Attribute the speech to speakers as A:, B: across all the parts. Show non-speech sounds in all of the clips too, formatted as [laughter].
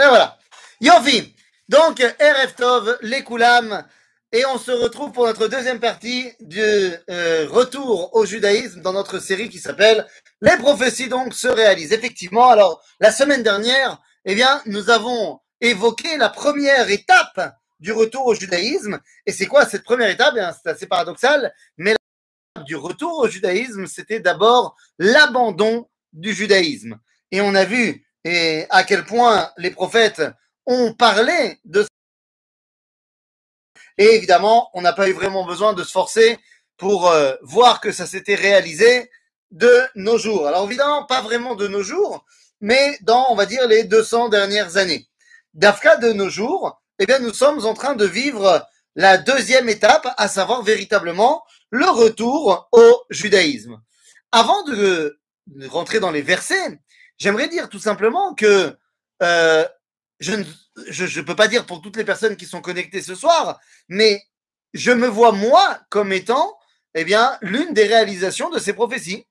A: Et voilà. Yofi. Donc, RF Tov, les Koulam. Et on se retrouve pour notre deuxième partie du euh, retour au judaïsme dans notre série qui s'appelle Les prophéties donc se réalisent. Effectivement, alors, la semaine dernière, eh bien, nous avons évoqué la première étape du retour au judaïsme. Et c'est quoi cette première étape? Eh C'est assez paradoxal, mais l'étape du retour au judaïsme, c'était d'abord l'abandon du judaïsme. Et on a vu et à quel point les prophètes ont parlé de et évidemment, on n'a pas eu vraiment besoin de se forcer pour euh, voir que ça s'était réalisé de nos jours. Alors évidemment, pas vraiment de nos jours, mais dans, on va dire, les 200 dernières années. D'Afka de nos jours, eh bien, nous sommes en train de vivre la deuxième étape, à savoir véritablement le retour au judaïsme. Avant de, rentrer dans les versets, j'aimerais dire tout simplement que euh, je ne je ne peux pas dire pour toutes les personnes qui sont connectées ce soir, mais je me vois moi comme étant eh bien l'une des réalisations de ces prophéties,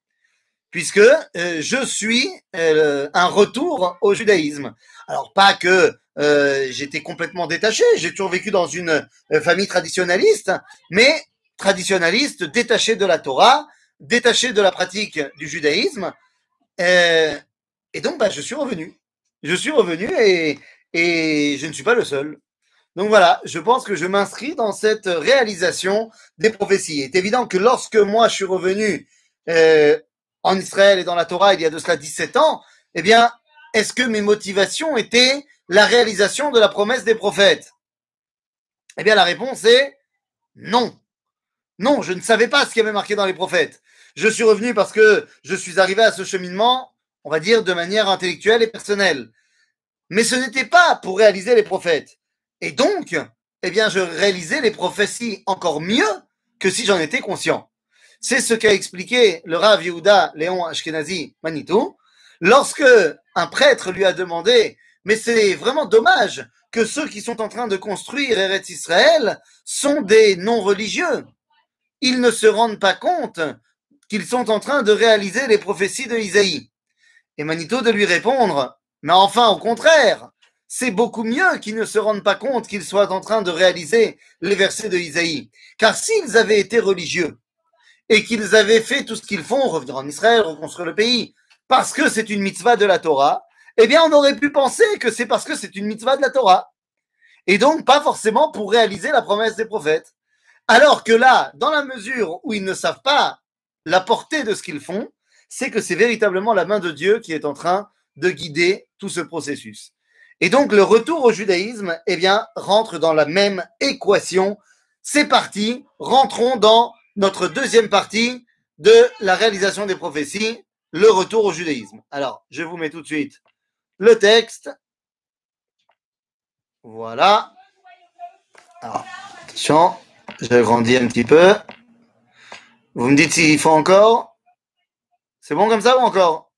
A: puisque euh, je suis euh, un retour au judaïsme. Alors pas que euh, j'étais complètement détaché, j'ai toujours vécu dans une famille traditionnaliste, mais traditionnaliste, détaché de la Torah, détaché de la pratique du judaïsme, et donc bah, je suis revenu. Je suis revenu et, et je ne suis pas le seul. Donc voilà, je pense que je m'inscris dans cette réalisation des prophéties. Il est évident que lorsque moi je suis revenu euh, en Israël et dans la Torah il y a de cela 17 ans, eh bien, est-ce que mes motivations étaient la réalisation de la promesse des prophètes? Eh bien, la réponse est non. Non, je ne savais pas ce qui avait marqué dans les prophètes. Je suis revenu parce que je suis arrivé à ce cheminement, on va dire, de manière intellectuelle et personnelle mais ce n'était pas pour réaliser les prophètes. Et donc, eh bien, je réalisais les prophéties encore mieux que si j'en étais conscient. C'est ce qu'a expliqué le Rav Yehuda Léon Ashkenazi Manitou lorsque un prêtre lui a demandé, mais c'est vraiment dommage que ceux qui sont en train de construire Eretz Israël sont des non-religieux. Ils ne se rendent pas compte qu'ils sont en train de réaliser les prophéties de Isaïe. Et Manitou de lui répondre, mais enfin, au contraire, c'est beaucoup mieux qu'ils ne se rendent pas compte qu'ils soient en train de réaliser les versets de Isaïe. Car s'ils avaient été religieux et qu'ils avaient fait tout ce qu'ils font, revenir en Israël, reconstruire le pays, parce que c'est une mitzvah de la Torah, eh bien, on aurait pu penser que c'est parce que c'est une mitzvah de la Torah. Et donc, pas forcément pour réaliser la promesse des prophètes. Alors que là, dans la mesure où ils ne savent pas la portée de ce qu'ils font, c'est que c'est véritablement la main de Dieu qui est en train de guider tout ce processus. Et donc le retour au judaïsme, eh bien, rentre dans la même équation. C'est parti, rentrons dans notre deuxième partie de la réalisation des prophéties, le retour au judaïsme. Alors, je vous mets tout de suite le texte. Voilà. Alors, attention, j'agrandis un petit peu. Vous me dites s'il faut encore? C'est bon comme ça ou encore?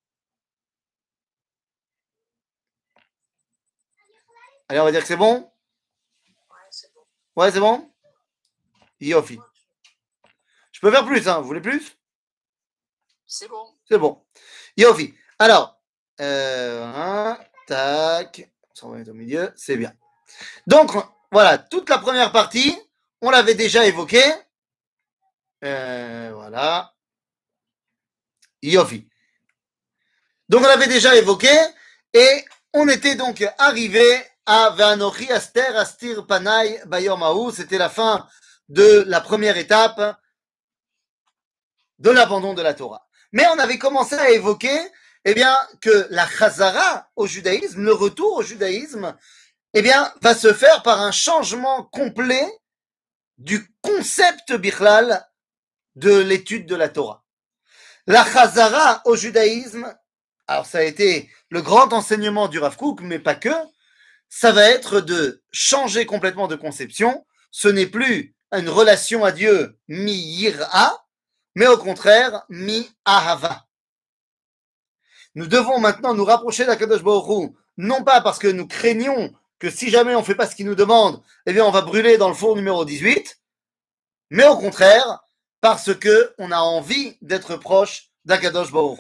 A: Allez, on va dire que c'est bon? Ouais, c'est bon? Ouais, c'est bon Yofi. Je peux faire plus, hein Vous voulez plus?
B: C'est bon.
A: C'est bon. Yofi. Alors, euh, tac. On va mettre au milieu, c'est bien. Donc, voilà, toute la première partie, on l'avait déjà évoquée. Euh, voilà. Donc, on l'avait déjà évoqué et on était donc arrivé ah, Aster Astir Panay C'était la fin de la première étape de l'abandon de la Torah. Mais on avait commencé à évoquer eh bien, que la Chazara au judaïsme, le retour au judaïsme, eh bien, va se faire par un changement complet du concept bichlal de l'étude de la Torah. La Chazara au judaïsme, alors ça a été le grand enseignement du Rav Kook, mais pas que, ça va être de changer complètement de conception. Ce n'est plus une relation à Dieu mi-yira, mais au contraire mi-ahava. Nous devons maintenant nous rapprocher d'Akadosh Baruch non pas parce que nous craignons que si jamais on ne fait pas ce qu'il nous demande, eh bien on va brûler dans le four numéro 18, mais au contraire parce que on a envie d'être proche d'Akadosh Baruch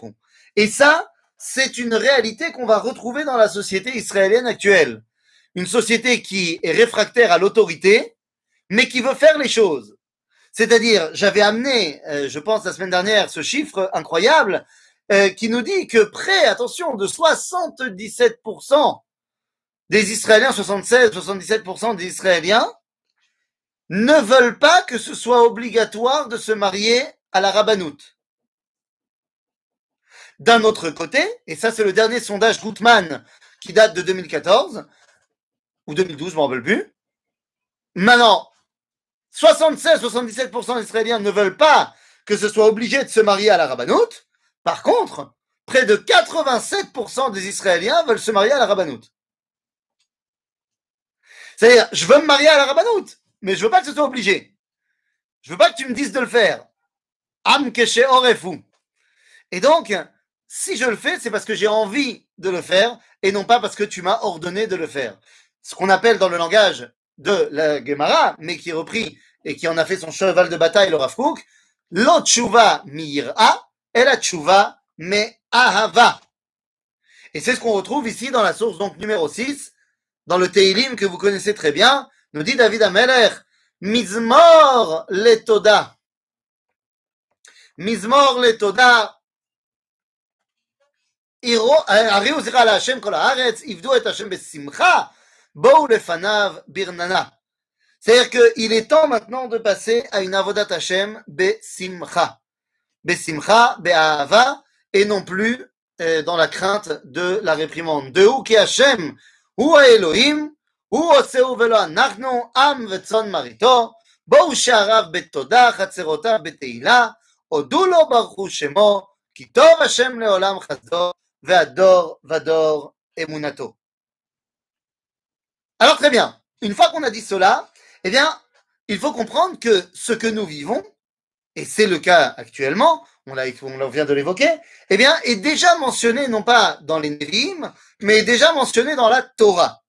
A: Et ça, c'est une réalité qu'on va retrouver dans la société israélienne actuelle. Une société qui est réfractaire à l'autorité, mais qui veut faire les choses. C'est-à-dire, j'avais amené, euh, je pense la semaine dernière, ce chiffre incroyable euh, qui nous dit que près, attention, de 77% des Israéliens, 76-77% des Israéliens, ne veulent pas que ce soit obligatoire de se marier à la rabbanoute. D'un autre côté, et ça c'est le dernier sondage Gutmann qui date de 2014, ou 2012, je m'en rappelle plus. Maintenant, 76-77% des Israéliens ne veulent pas que ce soit obligé de se marier à la rabbanoute. Par contre, près de 87% des Israéliens veulent se marier à la rabbanoute. C'est-à-dire, je veux me marier à la rabbanoute, mais je veux pas que ce soit obligé. Je veux pas que tu me dises de le faire. Am keshe orefou. Et donc, si je le fais, c'est parce que j'ai envie de le faire et non pas parce que tu m'as ordonné de le faire. Ce qu'on appelle dans le langage de la Gemara, mais qui est repris et qui en a fait son cheval de bataille, le Rav Kook, l'otchouva mi'ira et la tchouva me ahava. Et c'est ce qu'on retrouve ici dans la source donc numéro 6, dans le Teilim que vous connaissez très bien, nous dit David Ameler, Mizmor letoda. Mizmor letoda. הריעו זכרה להשם כל הארץ, עבדו את השם בשמחה, בואו לפניו ברננה. C'est-à-dire qu'il est temps maintenant de passer à une avodat Hashem besimcha. Besimcha, be'ahava, et non plus euh, dans la crainte de la réprimande. De où qui Hashem הוא האלוהים, הוא עושהו ולא אנחנו, עם וצאן מרעיתו, בואו שעריו בתודה, חצרותיו בתהילה, הודו לו ברכו שמו, כי טוב השם לעולם חסדו, והדור ודור אמונתו. Alors très bien, une fois qu'on a dit cela, eh bien, il faut comprendre que ce que nous vivons, et c'est le cas actuellement, on, on vient de l'évoquer, eh bien, est déjà mentionné non pas dans les Nevi'im, mais déjà mentionné dans la Torah.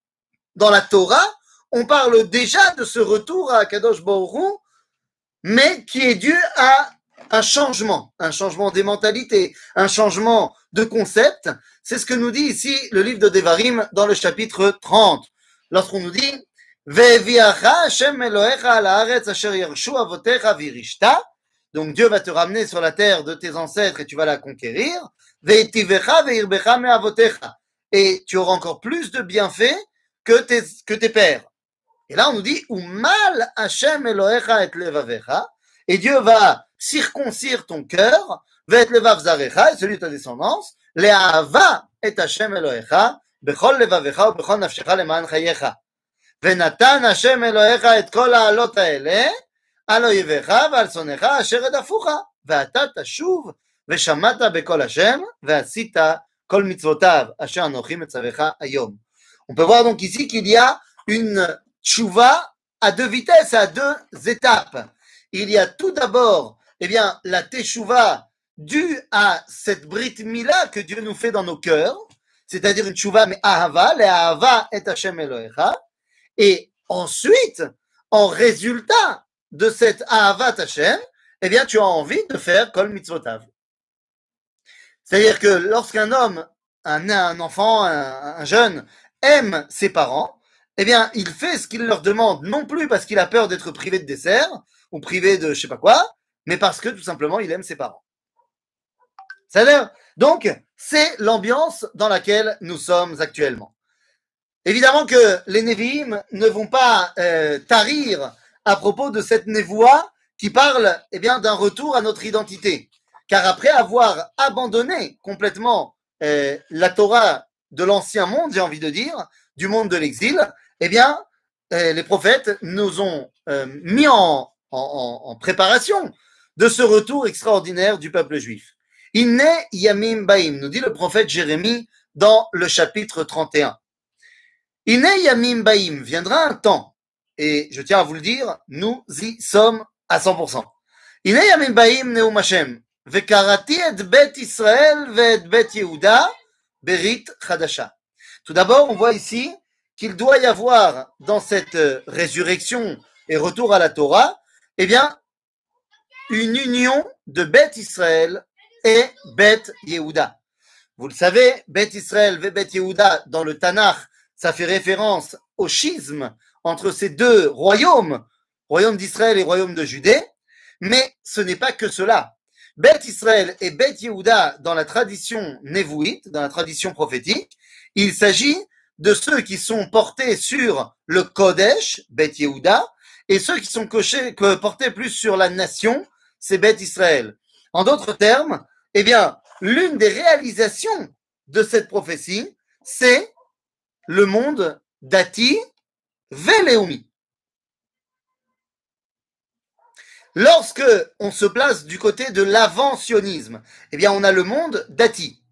A: Dans la Torah, on parle déjà de ce retour à Kadosh Baruch mais qui est dû à un changement, un changement des mentalités, un changement de concept. C'est ce que nous dit ici le livre de Devarim dans le chapitre 30. Lorsqu'on nous dit donc Dieu va te ramener sur la terre de tes ancêtres et tu vas la conquérir. Et tu auras encore plus de bienfaits que tes, que tes pères. Et là, on nous dit, mal Hashem Elohecha et levavecha. Et Dieu va circoncire ton cœur, va et levav zarecha, et celui de ta descendance, le'ava et Hashem Elohecha, bechol levavecha, ou bechol nafshecha leman chayecha. ונתן השם אלוהיך את כל העלות האלה על אויביך ועל שונאיך אשר הדפוך, ואתה תשוב ושמעת בקול השם ועשית כל מצוותיו אשר אנוכי מצווך היום. on peut voir donc ici qu'il y a une tchouva à deux vitesses, à deux étapes. Il y a tout d'abord, eh bien, la teshuva due à cette brit mila que Dieu nous fait dans nos cœurs, c'est-à-dire une tchouva mais ahava, le ahava et Hashem Elohecha, et ensuite, en résultat de cette Ahavat Hashem, eh bien, tu as envie de faire Kol Mitzvotav. C'est-à-dire que lorsqu'un homme, un, enfant, un, jeune aime ses parents, eh bien, il fait ce qu'il leur demande, non plus parce qu'il a peur d'être privé de dessert ou privé de je sais pas quoi, mais parce que tout simplement, il aime ses parents. C'est-à-dire, donc, c'est l'ambiance dans laquelle nous sommes actuellement. Évidemment que les Nevi'im ne vont pas euh, tarir à propos de cette névoie qui parle eh bien d'un retour à notre identité. Car après avoir abandonné complètement euh, la Torah de l'ancien monde, j'ai envie de dire, du monde de l'exil, eh bien, euh, les prophètes nous ont mis en, en, en, préparation de ce retour extraordinaire du peuple juif. Inne Yamim Baim, nous dit le prophète Jérémie dans le chapitre 31. Ine Yamim Baim, viendra un temps, et je tiens à vous le dire, nous y sommes à 100%. Ine Yamim Baim vekarati et bet Israël et bet Yehuda berit chadasha. Tout d'abord, on voit ici qu'il doit y avoir dans cette résurrection et retour à la Torah, eh une union de Bet Israël et Bet Yehuda. Vous le savez, Bet Israël, Bet Yehuda, dans le Tanakh, ça fait référence au schisme entre ces deux royaumes, royaume d'Israël et royaume de Judée, mais ce n'est pas que cela. Bet Israël et Bet Yehuda, dans la tradition névouite, dans la tradition prophétique, il s'agit de ceux qui sont portés sur le Kodesh, Bet Yehuda, et ceux qui sont portés plus sur la nation, c'est Bet Israël. En d'autres termes, eh bien, l'une des réalisations de cette prophétie, c'est le monde d'Ati Veleumi. Lorsque on se place du côté de l'avancionnisme, eh bien, on a le monde d'Ati.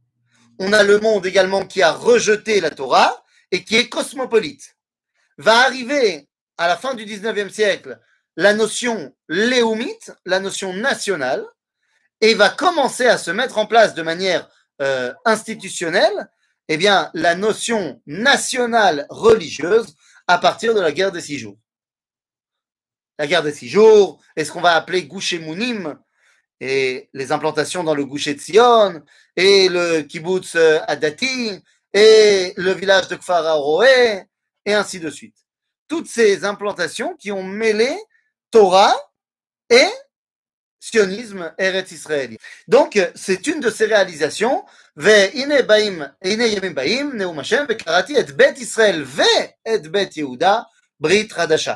A: On a le monde également qui a rejeté la Torah et qui est cosmopolite. Va arriver à la fin du 19e siècle la notion léoumite, la notion nationale, et va commencer à se mettre en place de manière euh, institutionnelle, eh bien, la notion nationale religieuse à partir de la guerre des six jours La guerre des six jours, est ce qu'on va appeler Gouché Mounim, et les implantations dans le Gouché de Sion, et le kibbutz euh, Adati, et le village de Kfar Aroé, et ainsi de suite. Toutes ces implantations qui ont mêlé Torah et sionisme Eretz Israël. Donc, c'est une de ces réalisations. והנה באים, הנה ימים באים, נאום השם, וקראתי את בית ישראל ואת בית יהודה ברית חדשה.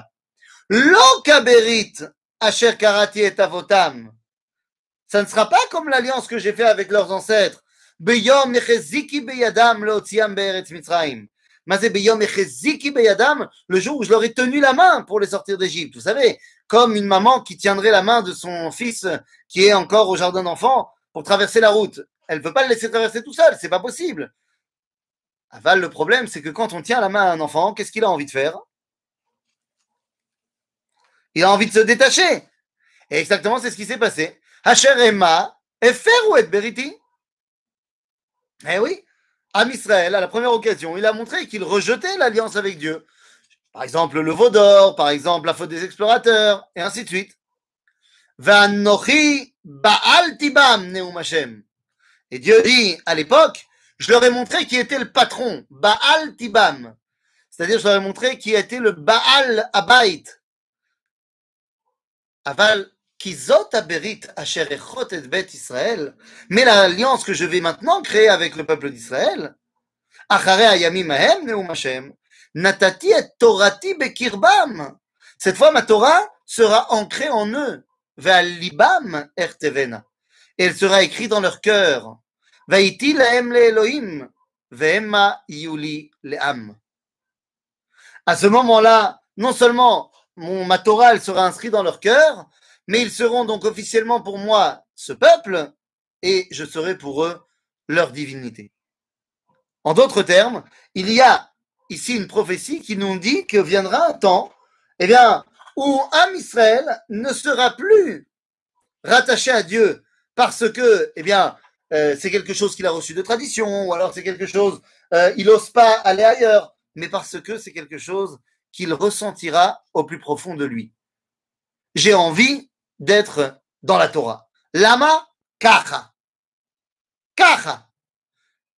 A: L'Okaberit, Asher Karati et Avotam. Ça ne sera pas comme l'alliance que j'ai faite avec leurs ancêtres. Beyom Necheziki Beyadam, Leotiam Be'eretz Mitzrayim. Mazé Beyom Necheziki Beyadam, le jour où je leur ai tenu la main pour les sortir d'Égypte. Vous savez, comme une maman qui tiendrait la main de son fils qui est encore au jardin d'enfants pour traverser la route. Elle ne peut pas le laisser traverser tout seul, c'est pas possible. Aval, le problème, c'est que quand on tient la main à un enfant, qu'est-ce qu'il a envie de faire? Il a envie de se détacher. Et exactement, c'est ce qui s'est passé. Hacher Emma, et Beriti? Eh oui, Am Israël, à la première occasion, il a montré qu'il rejetait l'alliance avec Dieu. Par exemple, le veau d'or, par exemple, la faute des explorateurs, et ainsi de suite. Baal Tibam. Et Dieu dit à l'époque, je leur ai montré qui était le patron, Baal Tibam. C'est-à-dire, je leur ai montré qui était le Baal Abait. Aval Kizot Aberit Asher Echot et Bet Israël. Mais l'alliance que je vais maintenant créer avec le peuple d'Israël, Achare Ayamim Ahem Neum. Natati et Torati bekirbam. Cette fois, ma Torah sera ancrée en eux. Ve'alibam ertevena. Et elle sera écrite dans leur cœur. Ve'iti laem le Elohim. Ve'emma yuli le'am. À ce moment-là, non seulement mon, ma Torah sera inscrite dans leur cœur, mais ils seront donc officiellement pour moi ce peuple, et je serai pour eux leur divinité. En d'autres termes, il y a ici une prophétie qui nous dit que viendra un temps, eh bien, où Am Israël ne sera plus rattaché à Dieu parce que, eh bien, euh, c'est quelque chose qu'il a reçu de tradition, ou alors c'est quelque chose, euh, il n'ose pas aller ailleurs, mais parce que c'est quelque chose qu'il ressentira au plus profond de lui. J'ai envie d'être dans la Torah. Lama kacha. Kacha.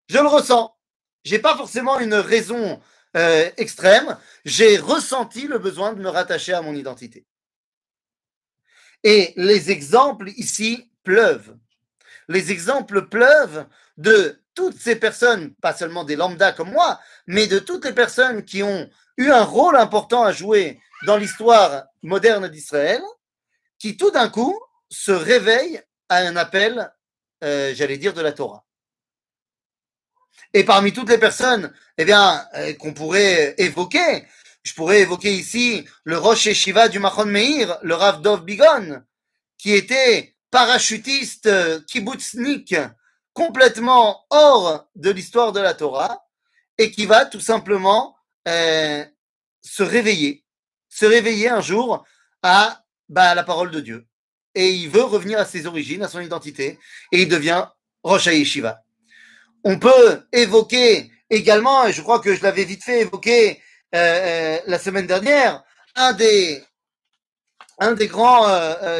A: Je le ressens. J'ai pas forcément une raison euh, extrême, j'ai ressenti le besoin de me rattacher à mon identité. Et les exemples ici pleuvent. Les exemples pleuvent de toutes ces personnes, pas seulement des lambda comme moi, mais de toutes les personnes qui ont eu un rôle important à jouer dans l'histoire moderne d'Israël, qui tout d'un coup se réveillent à un appel, euh, j'allais dire, de la Torah. Et parmi toutes les personnes eh bien, euh, qu'on pourrait évoquer, je pourrais évoquer ici le Roche Shiva du Machon Meir, le Rav Dov Bigon, qui était parachutiste euh, kibbutznik complètement hors de l'histoire de la Torah et qui va tout simplement euh, se réveiller, se réveiller un jour à, bah, la parole de Dieu. Et il veut revenir à ses origines, à son identité, et il devient Rosh Yeshiva. On peut évoquer également, et je crois que je l'avais vite fait évoquer euh, euh, la semaine dernière, un des, grands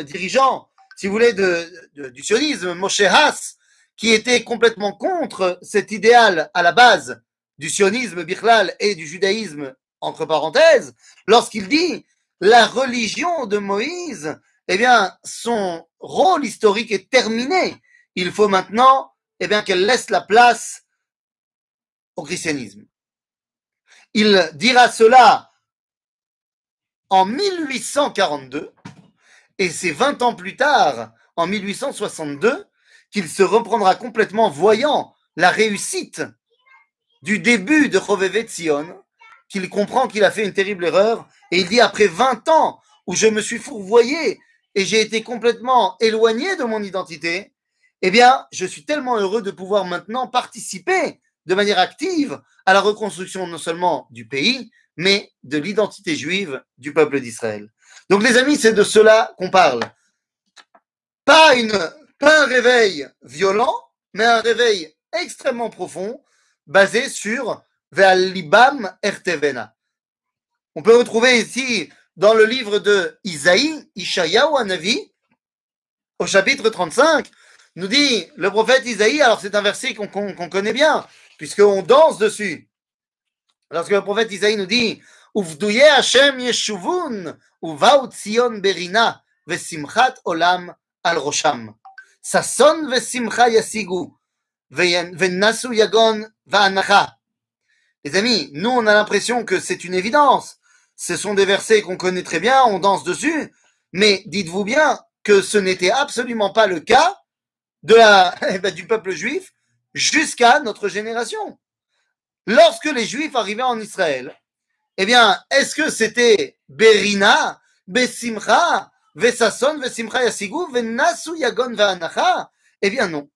A: dirigeants, si vous voulez, du sionisme, Moshe Haas, qui était complètement contre cet idéal à la base du sionisme birlal et du judaïsme, entre parenthèses, lorsqu'il dit la religion de Moïse, eh bien, son rôle historique est terminé. Il faut maintenant, eh bien, qu'elle laisse la place au christianisme. Il dira cela en 1842, et c'est 20 ans plus tard, en 1862, qu'il se reprendra complètement, voyant la réussite du début de Chovevet Sion, qu'il comprend qu'il a fait une terrible erreur, et il dit après 20 ans où je me suis fourvoyé et j'ai été complètement éloigné de mon identité, eh bien, je suis tellement heureux de pouvoir maintenant participer de manière active à la reconstruction non seulement du pays, mais de l'identité juive du peuple d'Israël. Donc les amis, c'est de cela qu'on parle. Pas, un réveil violent, mais un réveil extrêmement profond, basé sur Ve'alibam Ertevena. On peut retrouver ici dans le livre de Isaïe, Ishayahu Anavi, au chapitre 35, nous dit le prophète Isaïe, alors c'est un verset qu'on connaît bien, puisqu'on danse dessus. Lorsque le prophète Isaïe nous dit Uvduye Hashem Yeshuvun, Uvaut Zion Berina, Vesimchat Olam al Rosham. Sasson Vesimcha Yasigu, Les amis, nous on a l'impression que c'est une évidence. Ce sont des versets qu'on connaît très bien, on danse dessus, mais dites-vous bien que ce n'était absolument pas le cas [laughs] eh ben, du peuple juif jusqu'à notre génération. Lorsque les Juifs arrivaient en Israël, eh bien, est-ce que c'était Berina, Besimcha, Vesason, Vesimcha Yasigu, Venasu Yagon Va'anacha? Eh bien non.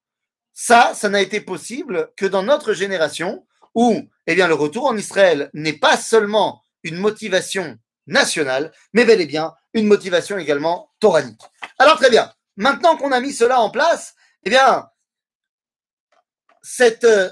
A: Ça, ça n'a été possible que dans notre génération où, eh bien, le retour en Israël n'est pas seulement une motivation nationale, mais bel et bien une motivation également toranique. Alors très bien, maintenant qu'on a mis cela en place, eh bien, cette, euh,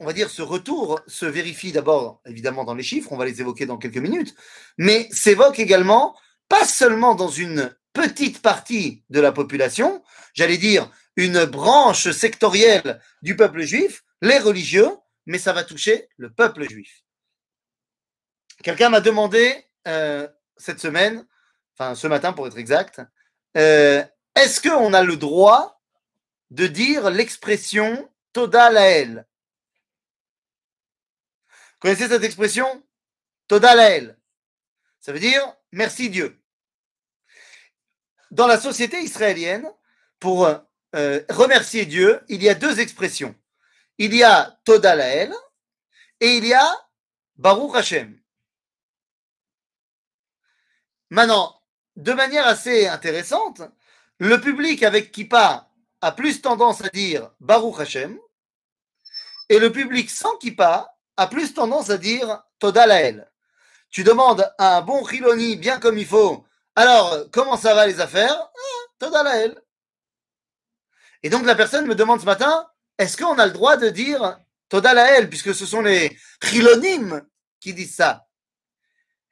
A: on va dire, ce retour se vérifie d'abord évidemment dans les chiffres, on va les évoquer dans quelques minutes, mais s'évoque également pas seulement dans une petite partie de la population, j'allais dire une branche sectorielle du peuple juif, les religieux, mais ça va toucher le peuple juif. Quelqu'un m'a demandé euh, cette semaine, enfin ce matin pour être exact, euh, est-ce qu'on a le droit de dire l'expression Toda Lael? Connaissez cette expression Toda Lael. Ça veut dire merci Dieu. Dans la société israélienne, pour euh, remercier Dieu, il y a deux expressions. Il y a Toda Lael et il y a Baruch Hashem. Maintenant, de manière assez intéressante, le public avec Kippa a plus tendance à dire Baruch Hashem, et le public sans Kippa a plus tendance à dire Toda Lael. Tu demandes à un bon Chiloni bien comme il faut, alors comment ça va les affaires? Ah, Toda Lael. Et donc la personne me demande ce matin, est-ce qu'on a le droit de dire Toda Lael, puisque ce sont les Chilonim qui disent ça?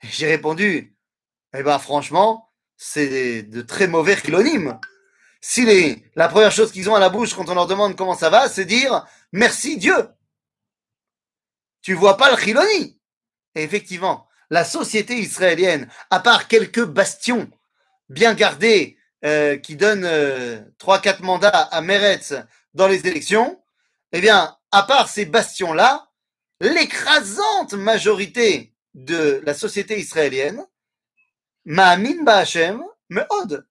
A: J'ai répondu, eh bien, franchement, c'est de très mauvais chilonymes. Si les, la première chose qu'ils ont à la bouche quand on leur demande comment ça va, c'est dire merci Dieu. Tu vois pas le chiloni. Et effectivement, la société israélienne, à part quelques bastions bien gardés euh, qui donnent euh, trois, 4 quatre mandats à Meretz dans les élections, eh bien, à part ces bastions-là, l'écrasante majorité de la société israélienne Ma'amin Ba'Hashem, Me'od.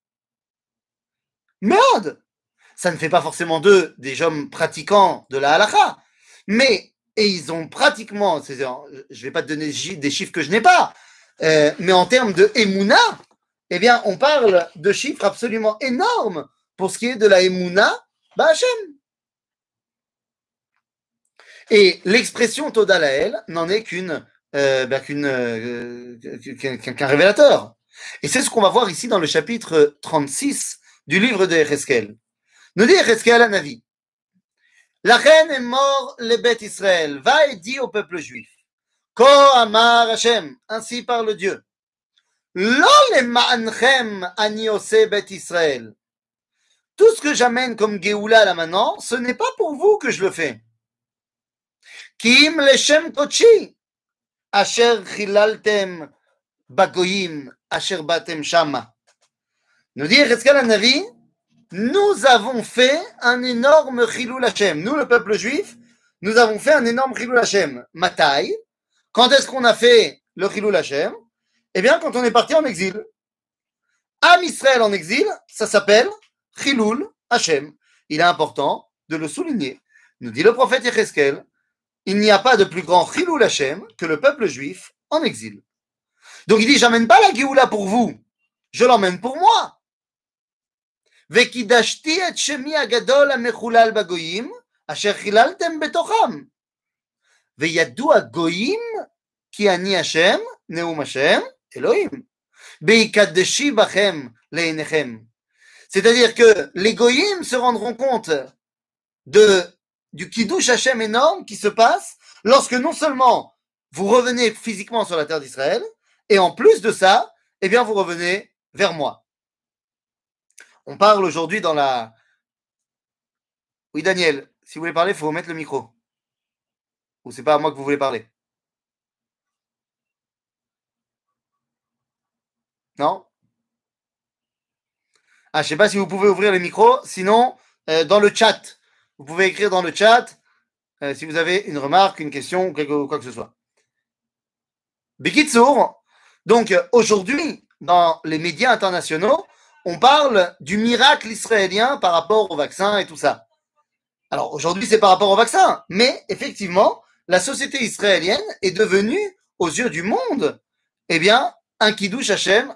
A: Me'od. Ça ne fait pas forcément d'eux des hommes pratiquants de la halakha, mais, et ils ont pratiquement, je ne vais pas te donner des chiffres que je n'ai pas, euh, mais en termes de Emouna, eh bien, on parle de chiffres absolument énormes pour ce qui est de la Emouna Ba'Hashem. Et l'expression Todalael n'en est qu'une, euh, ben, euh, qu'un révélateur. Et c'est ce qu'on va voir ici dans le chapitre 36 du livre de Ereskel. Nous dit Ereskel à Navi. La reine est mort le bête Israël. Va et dit au peuple juif. Ko amar Hashem. Ainsi parle Dieu. Lo le ma'anchem ani bet Israël. Tout ce que j'amène comme Géoula là maintenant, ce n'est pas pour vous que je le fais. Kim leshem kochi, asher chilaltem bagoyim, asher batem shama. Nous dit Ezekiel Navi, nous avons fait un énorme chilul Hashem. Nous, le peuple juif, nous avons fait un énorme chilul Hashem. Matai, quand est-ce qu'on a fait le chilul Hashem? Eh bien, quand on est parti en exil. Am Israël en exil, ça s'appelle chilul Hashem. Il est important de le souligner. Nous dit le prophète Yecheskel, il n'y a pas de plus grand chilul Hashem que le peuple juif en exil. Donc il dit, j'amène pas la Géoula pour vous, je l'emmène pour moi. וקידשתי את שמי הגדול המחולל בגויים, אשר חיללתם בתוכם. וידוע גויים כי אני השם, נאום השם, Elohim. C'est-à-dire que les goyim se rendront compte du kiddush Hashem énorme qui se passe lorsque non seulement vous revenez physiquement sur la terre d'Israël, et en plus de ça, eh bien vous revenez vers moi. On parle aujourd'hui dans la... Oui Daniel, si vous voulez parler, il faut remettre le micro. Ou c'est pas à moi que vous voulez parler. Non? Ah, je sais pas si vous pouvez ouvrir le micro. Sinon, euh, dans le chat, vous pouvez écrire dans le chat euh, si vous avez une remarque, une question ou quoi que ce soit. Bikitsour, donc aujourd'hui, dans les médias internationaux, on parle du miracle israélien par rapport au vaccin et tout ça. Alors aujourd'hui, c'est par rapport au vaccin, mais effectivement, la société israélienne est devenue, aux yeux du monde, eh bien, un kiddush Hashem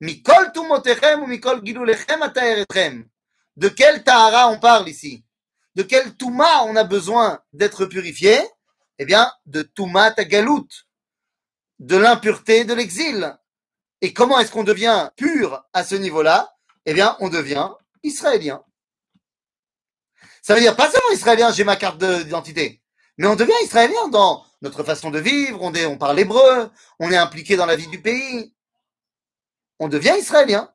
A: Mikol tumotechem ou mikol gilulechem ataeretchem. De quel tahara on parle ici? De quel touma on a besoin d'être purifié? Eh bien, de touma tagalout, de l'impureté de l'exil. Et comment est-ce qu'on devient pur à ce niveau-là? Eh bien, on devient israélien. Ça veut dire pas seulement israélien, j'ai ma carte d'identité, mais on devient israélien dans notre façon de vivre, on parle hébreu, on est impliqué dans la vie du pays. On devient israélien.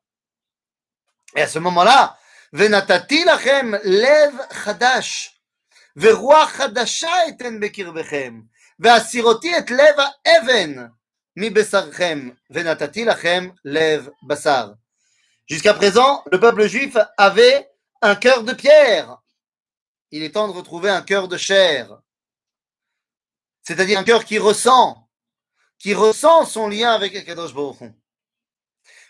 A: Et à ce moment-là, Venatati lachem lev chadash, veruach chadasha eten bekirvechem, ve'asiroti et lev even, Jusqu'à présent, le peuple juif avait un cœur de pierre. Il est temps de retrouver un cœur de chair. C'est-à-dire un cœur qui ressent, qui ressent son lien avec Akadosh Baruch.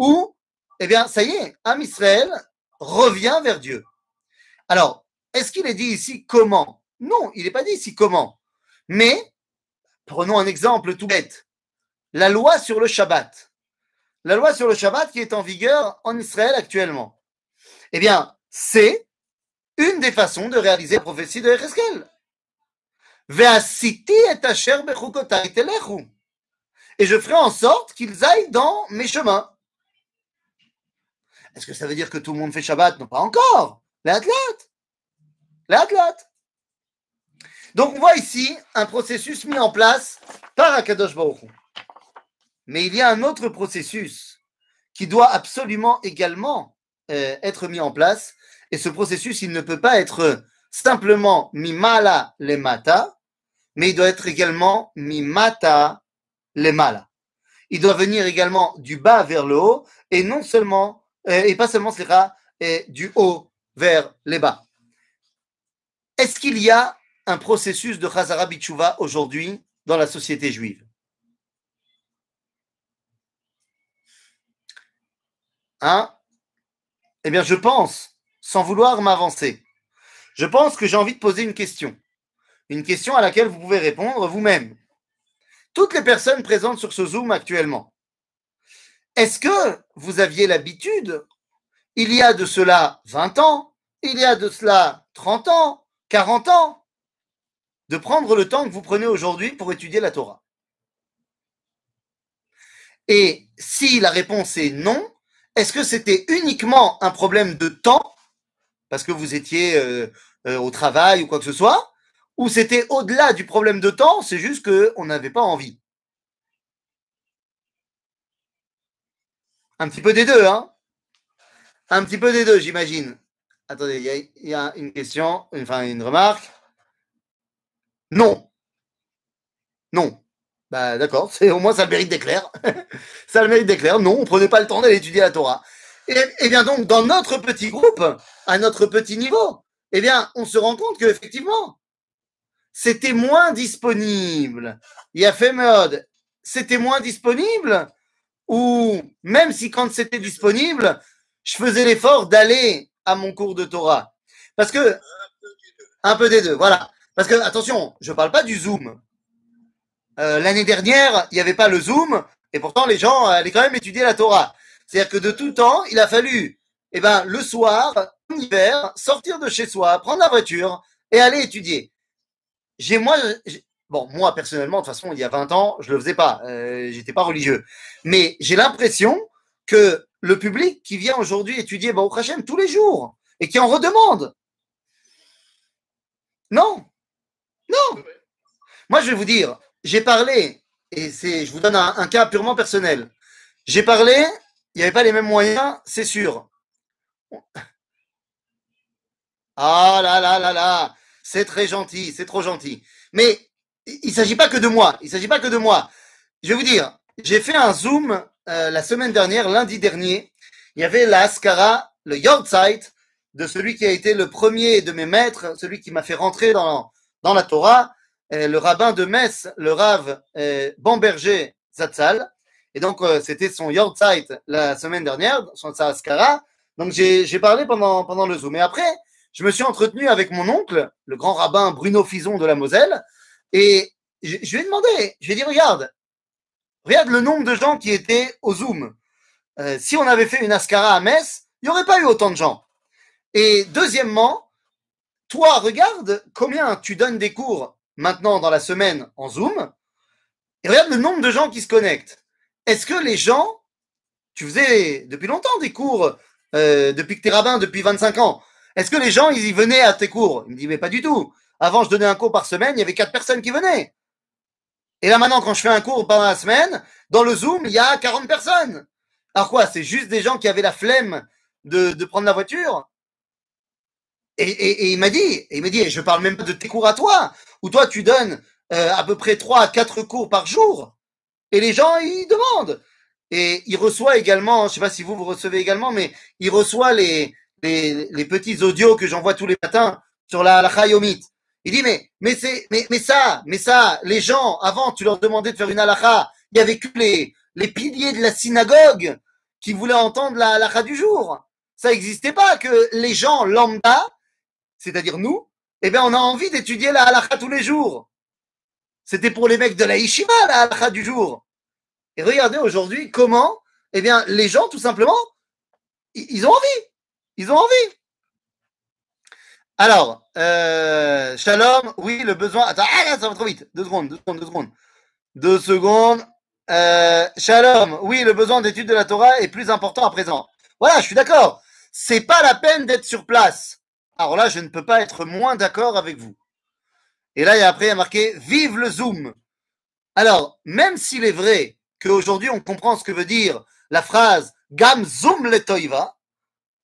A: où, eh bien, ça y est, Am Israël revient vers Dieu. Alors, est-ce qu'il est dit ici comment? Non, il n'est pas dit ici comment. Mais Prenons un exemple tout bête. La loi sur le Shabbat. La loi sur le Shabbat qui est en vigueur en Israël actuellement. Eh bien, c'est une des façons de réaliser la prophétie de Ereskel. Et je ferai en sorte qu'ils aillent dans mes chemins. Est-ce que ça veut dire que tout le monde fait Shabbat? Non, pas encore. Les athlètes. Les. Donc on voit ici un processus mis en place par Akadosh Baruch Mais il y a un autre processus qui doit absolument également euh, être mis en place. Et ce processus, il ne peut pas être simplement mimala le mata, mais il doit être également mimata le mala. Il doit venir également du bas vers le haut et non seulement, et pas seulement, c'est du haut vers les bas. Est-ce qu'il y a un processus de Chazara Bichouva aujourd'hui dans la société juive? Hein? Eh bien, je pense, sans vouloir m'avancer, je pense que j'ai envie de poser une question. Une question à laquelle vous pouvez répondre vous-même. Toutes les personnes présentes sur ce Zoom actuellement, est-ce que vous aviez l'habitude, il y a de cela 20 ans, il y a de cela 30 ans, 40 ans, de prendre le temps que vous prenez aujourd'hui pour étudier la Torah? Et si la réponse est non, est-ce que c'était uniquement un problème de temps, parce que vous étiez euh, euh, au travail ou quoi que ce soit, ou c'était au-delà du problème de temps, c'est juste qu'on n'avait pas envie? Un petit peu des deux, hein Un petit peu des deux, j'imagine. Attendez, il y, a une question, enfin une remarque. Non. Non. Bah d'accord, [laughs] c'est au moins ça le mérite d'éclair. [laughs] ça le mérite d'éclair. Non, on prenait pas le temps d'aller étudier la Torah. Et, et, bien donc, dans notre petit groupe, à notre petit niveau, eh bien, on se rend compte qu'effectivement, c'était moins disponible. Il y a fait mode, c'était moins disponible, ou même si quand c'était disponible, je faisais l'effort d'aller à mon cours de Torah. Parce que, un peu des deux, voilà. Parce que, attention, je ne parle pas du Zoom. Euh, l'année dernière, il n'y avait pas le Zoom, et pourtant les gens allaient quand même étudier la Torah. C'est-à-dire que de tout temps, il a fallu, eh ben, le soir, en hiver, sortir de chez soi, prendre la voiture et aller étudier. J'ai moi, bon, moi personnellement, de toute façon, il y a 20 ans, je le faisais pas, euh, j'étais pas religieux. Mais j'ai l'impression que le public qui vient aujourd'hui étudier Baruch Hashem tous les jours et qui en redemande. Non, non. Moi, je vais vous dire, j'ai parlé, et c'est, je vous donne un, cas purement personnel. J'ai parlé, il n'y avait pas les mêmes moyens, c'est sûr. Ah là là là là, c'est très gentil, c'est trop gentil. Mais il ne s'agit pas que de moi, il ne s'agit pas que de moi. Je vais vous dire, j'ai fait un zoom euh, la semaine dernière, lundi dernier. Il y avait la Ascara, le Yortzeit, de celui qui a été le premier de mes maîtres, celui qui m'a fait rentrer dans, dans la Torah. Euh, le rabbin de Metz, le Rav euh, Bamberger Zatzal. Et donc, euh, c'était son Yortzeit la semaine dernière, son Askara. Donc, j'ai parlé pendant, pendant le Zoom. Et après, je me suis entretenu avec mon oncle, le grand rabbin Bruno Fison de la Moselle. Et je, lui ai demandé, je lui ai dit, regarde, regarde le nombre de gens qui étaient au Zoom. si on avait fait une Askara à Metz, il n'y aurait pas eu autant de gens. Et deuxièmement, toi, regarde combien tu donnes des cours maintenant dans la semaine en Zoom, et regarde le nombre de gens qui se connectent. Est-ce que les gens, tu faisais depuis longtemps des cours, euh, depuis que tu es rabbin, depuis 25 ans, est-ce que les gens, ils y venaient à tes cours? Il me dit, mais pas du tout. Avant, je donnais un cours par semaine, il y avait quatre personnes qui venaient. Et là, maintenant, quand je fais un cours pendant la semaine, dans le Zoom, il y a 40 personnes. Alors quoi C'est juste des gens qui avaient la flemme de, prendre la voiture? Et, il m'a dit, et il m'a dit, je parle même pas de tes cours à toi, où toi tu donnes euh, à peu près 3 à 4 cours par jour. Et les gens, ils demandent. Et il reçoit également, je sais pas si vous vous recevez également, mais il reçoit les, les, petits audios que j'envoie tous les matins sur la, la. Il dit, mais, mais c'est, mais, mais ça, mais ça, les gens, avant, tu leur demandais de faire une halakha, il y avait que les, les piliers de la synagogue qui voulaient entendre la halakha du jour. Ça n'existait pas que les gens lambda, c'est-à-dire nous, eh bien, on a envie d'étudier la halakha tous les jours. C'était pour les mecs de la Yeshiva, la halakha du jour. Et regardez aujourd'hui comment, eh bien, les gens, tout simplement, ils ont envie. Ils ont envie. Alors, euh, Shalom, oui, le besoin. Attends, ah, ça va trop vite. Deux secondes, deux secondes, deux secondes. Euh, shalom, oui, le besoin d'étude de la Torah est plus important à présent. Voilà, je suis d'accord. C'est pas la peine d'être sur place. Alors là, je ne peux pas être moins d'accord avec vous. Et là, il y a après, il y a marqué Vive le Zoom. Alors, même s'il est vrai qu'aujourd'hui, on comprend ce que veut dire la phrase Gam Zoom le Toiva,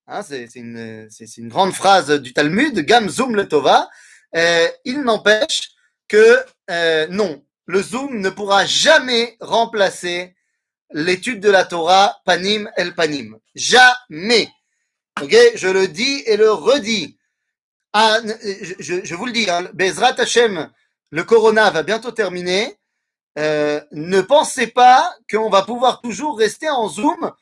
A: hein, c'est une, grande phrase du Talmud, Gam Zoom le Tova, euh, il n'empêche que euh, non, le Zoom ne pourra jamais remplacer l'étude de la Torah Panim El Panim. Jamais. Ok, je le dis et le redis. Ah, je, je, vous le dis, hein, Bezrat Hashem, le corona va bientôt terminer. Euh, ne pensez pas qu'on va pouvoir toujours rester en Zoom,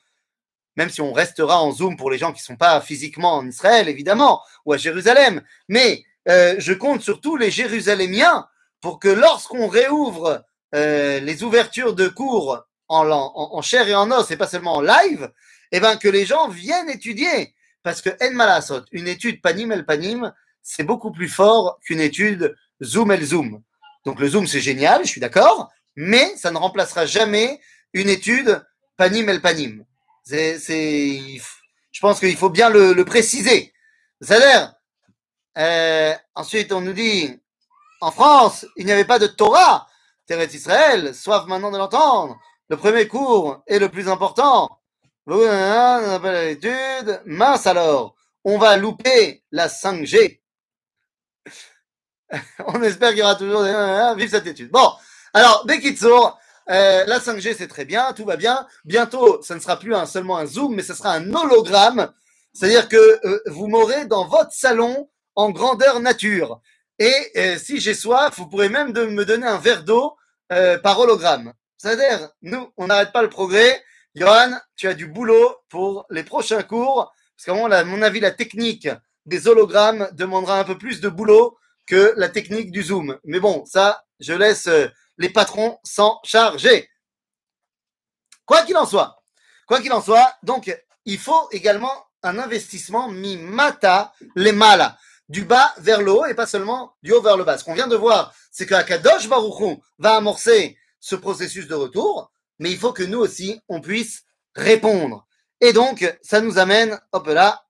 A: même si on restera en Zoom pour les gens qui ne sont pas physiquement en Israël, évidemment, ou à Jérusalem. Mais euh, je compte sur tous les Jérusalémiens pour que lorsqu'on réouvre euh, les ouvertures de cours en, en, chair et en os, et pas seulement en live, eh ben que les gens viennent étudier. Parce que En Malasot, une étude panim el panim, c'est beaucoup plus fort qu'une étude zoom el zoom. Donc le zoom, c'est génial, je suis d'accord, mais ça ne remplacera jamais une étude panim el panim. C'est, je pense qu'il faut bien le, le préciser. C'est-à-dire, euh, ensuite, on nous dit, en France, il n'y avait pas de Torah. Terre Israël, soif maintenant de l'entendre. Le premier cours est le plus important. Vous, on l'étude. Mince alors, on va louper la 5G. [laughs] on espère qu'il y aura toujours des... Vive cette étude. Bon, alors, Bekitsour, euh, la 5G c'est très bien, tout va bien. Bientôt, ça ne sera plus un, seulement un zoom, mais ce sera un hologramme. C'est-à-dire que euh, vous m'aurez dans votre salon en grandeur nature. Et euh, si j'ai soif, vous pourrez même me donner un verre d'eau par hologramme. C'est-à-dire, nous, on n'arrête pas le progrès. Johan, tu as du boulot pour les prochains cours, parce qu'à mon avis, la technique des hologrammes demandera un peu plus de boulot que la technique du zoom. Mais bon, ça, je laisse les patrons s'en charger. Quoi qu'il en soit, quoi qu'il en soit, donc, il faut également un investissement mi-mata les malas du bas vers le haut et pas seulement du haut vers le bas. Ce qu'on vient de voir, c'est que Akadosh Baruchon va amorcer ce processus de retour, mais il faut que nous aussi, on puisse répondre. Et donc, ça nous amène, hop là,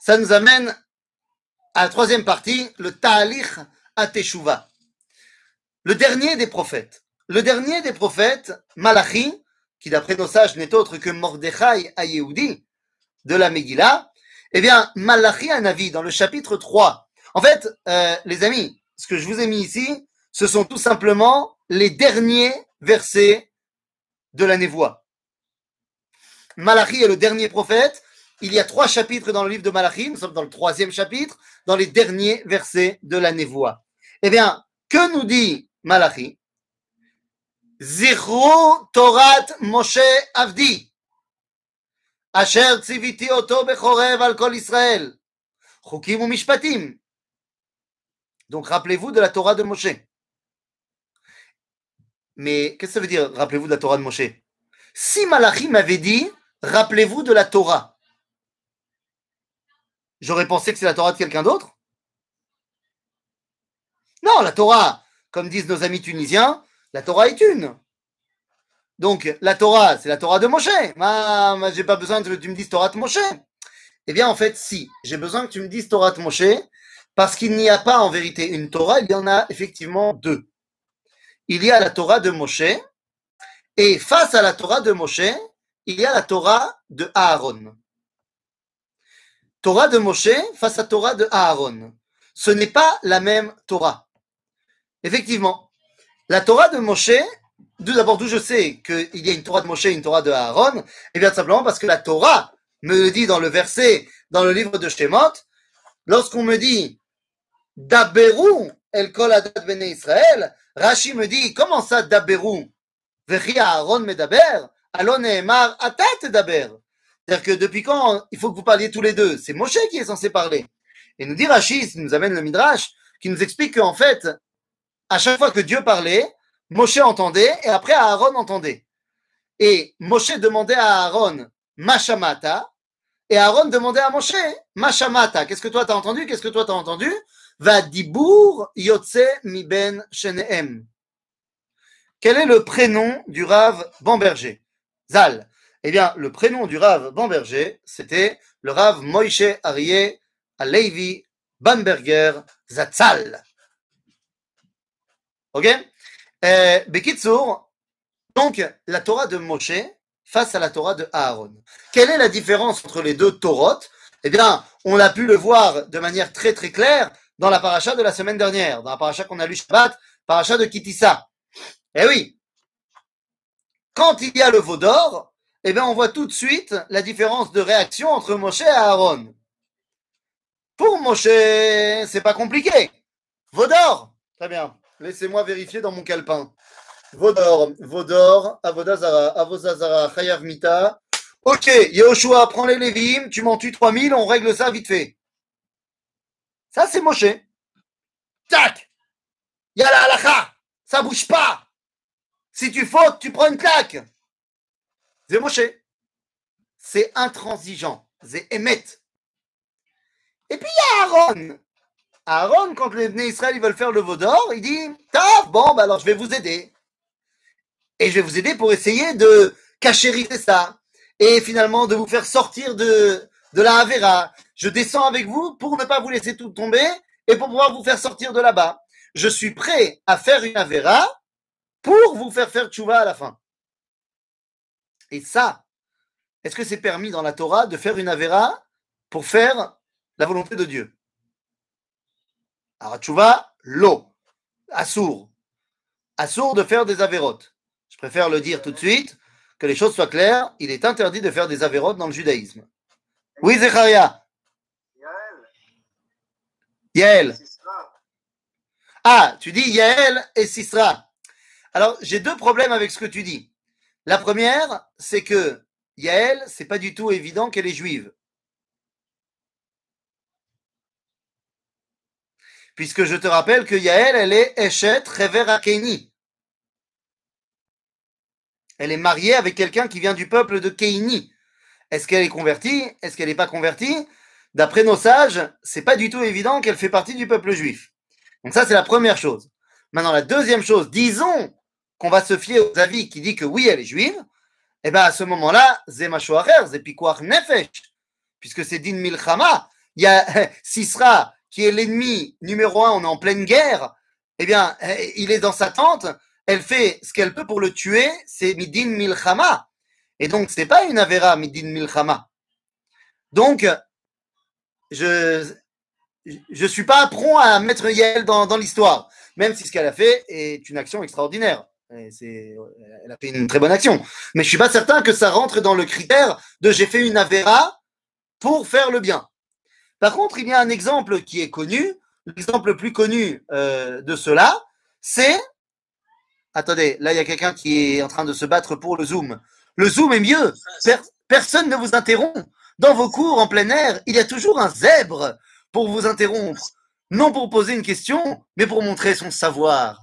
A: ça nous amène à la troisième partie, le Ta'alich Ateshuva. Le dernier des prophètes. Le dernier des prophètes, Malachi, qui d'après nos sages n'est autre que Mordechai Ayehoudi de la Megillah, eh bien, Malachi Navi, dans le chapitre 3, en fait, euh, les amis, ce que je vous ai mis ici, ce sont tout simplement les derniers versets de la névoie. Malachi est le dernier prophète. Il y a trois chapitres dans le livre de Malachi. Nous sommes dans le troisième chapitre, dans les derniers versets de la névoie. Eh bien, que nous dit Malachi Zichru Torat Moshe Avdi. אשר ציוויתי אותו בחורב על כל ישראל, חוקים ומשפטים. Donc rappelez-vous de la Torah de Moshe. Mais qu'est-ce que ça veut dire, rappelez-vous de la Torah de Moshe Si Malachi m'avait dit, rappelez-vous de la Torah, j'aurais pensé que c'est la Torah de quelqu'un d'autre Non, la Torah, comme disent nos amis tunisiens, la Torah est une. Donc, la Torah, c'est la Torah de Moshe. Ah, j'ai pas besoin que tu me dises Torah de Moshe. Eh bien, en fait, si. J'ai besoin que tu me dises Torah de Moshe, parce qu'il n'y a pas en vérité une Torah, il y en a effectivement deux. Il y a la Torah de Moshe, et face à la Torah de Moshe, il y a la Torah de Aaron. Torah de Moshe face à Torah de Aaron. Ce n'est pas la même Torah. Effectivement, la Torah de Moshe, D'abord, d'où je sais qu'il y a une Torah de Moshe et une Torah de Aaron Eh bien, simplement parce que la Torah me le dit dans le verset, dans le livre de Shemot, lorsqu'on me dit Daberu el kol adat bene Israël, Rashi me dit comment ça Daberu? Vechi Aaron medaber Alon ne'emar atat daber. C'est-à-dire que depuis quand il faut que vous parliez tous les deux? C'est Moshe qui est censé parler. Et nous dit Rashi, nous amène le Midrash, qui nous explique qu'en fait, à chaque fois que Dieu parlait, Moshe entendait et après Aaron entendait. Et Moshe demandait à Aaron Mashamata et Aaron demandait à Moshe Mashamata. Qu'est-ce que toi t'as entendu? Qu'est-ce que toi t'as entendu? Va dibour yotse mi ben sheneem. Quel est le prénom du Rav Bamberger? Zal. Eh bien, le prénom du Rav Bamberger, c'était le Rav Moïse Arié Alevi Bamberger Zatzal. Ok? Euh, Bekitsour, donc la Torah de Moshe face à la Torah de Aaron. Quelle est la différence entre les deux Torot? Eh bien, on a pu le voir de manière très très claire dans la paracha de la semaine dernière, dans la paracha qu'on a lu Shabbat, paracha de Kitissa. Eh oui, quand il y a le veau d'or, eh bien, on voit tout de suite la différence de réaction entre Moshe et Aaron. Pour Moshe, c'est pas compliqué. Vaudor. Très bien. Laissez-moi vérifier dans mon calepin. Vaudor, Vaudor, Avodazara, Avozazara, Chayav Mita. Ok, Yehoshua, prends les Lévim, tu m'en tues 3000, on règle ça vite fait. Ça, c'est Moshe. Tac Yala halakha Ça bouge pas Si tu fautes, tu prends une claque C'est Moshe. C'est intransigeant. C'est Emet. Et puis il y a Aaron. Aaron, quand les Bnei Israël veulent faire le veau d'or, il dit Taf, bon, bah alors je vais vous aider. Et je vais vous aider pour essayer de cachériser ça. Et finalement de vous faire sortir de, la Havera. Je descends avec vous pour ne pas vous laisser tout tomber et pour pouvoir vous faire sortir de là-bas. Je suis prêt à faire une Havera pour vous faire faire tchouva à la fin. Et ça, est-ce que c'est permis dans la Torah de faire une Avera pour faire la volonté de Dieu? Alors, tchouva, l'eau, assour. Assour de faire des Avérotes. Je préfère le dire tout de suite, que les choses soient claires. Il est interdit de faire des Avérotes dans le judaïsme. Oui, Zecharia. Yael. Ah, tu dis Yael et Sisra. Alors, j'ai deux problèmes avec ce que tu dis. La première, c'est que Yael, c'est pas du tout évident qu'elle est juive. Puisque je te rappelle que Yael, elle est Eshet Rever Keini. Elle est mariée avec quelqu'un qui vient du peuple de Keini. Est-ce qu'elle est convertie? Est-ce qu'elle n'est pas convertie? D'après nos sages, c'est pas du tout évident qu'elle fait partie du peuple juif. Donc ça, c'est la première chose. Maintenant, la deuxième chose, disons qu'on va se fier aux avis qui dit que oui, elle est juive, et bien à ce moment-là, Zemashoacher, Zepikoach Nefesh, puisque c'est Din Milchama, il y a [laughs] Sisra qui est l'ennemi numéro un, on est en pleine guerre, eh bien, il est dans sa tente, elle fait ce qu'elle peut pour le tuer, c'est Midin Milchama. Et donc, c'est pas une Avera Midin Milchama. Donc, je je suis pas prompt à mettre Yael dans, dans l'histoire, même si ce qu'elle a fait est une action extraordinaire. Elle a fait une très bonne action. Mais je suis pas certain que ça rentre dans le critère de j'ai fait une Avera pour faire le bien. Par contre, il y a un exemple qui est connu. L'exemple le plus connu euh, de cela, c'est. Attendez, là, il y a quelqu'un qui est en train de se battre pour le Zoom. Le Zoom est mieux. personne ne vous interrompt. Dans vos cours en plein air, il y a toujours un zèbre pour vous interrompre. Non pour poser une question, mais pour montrer son savoir.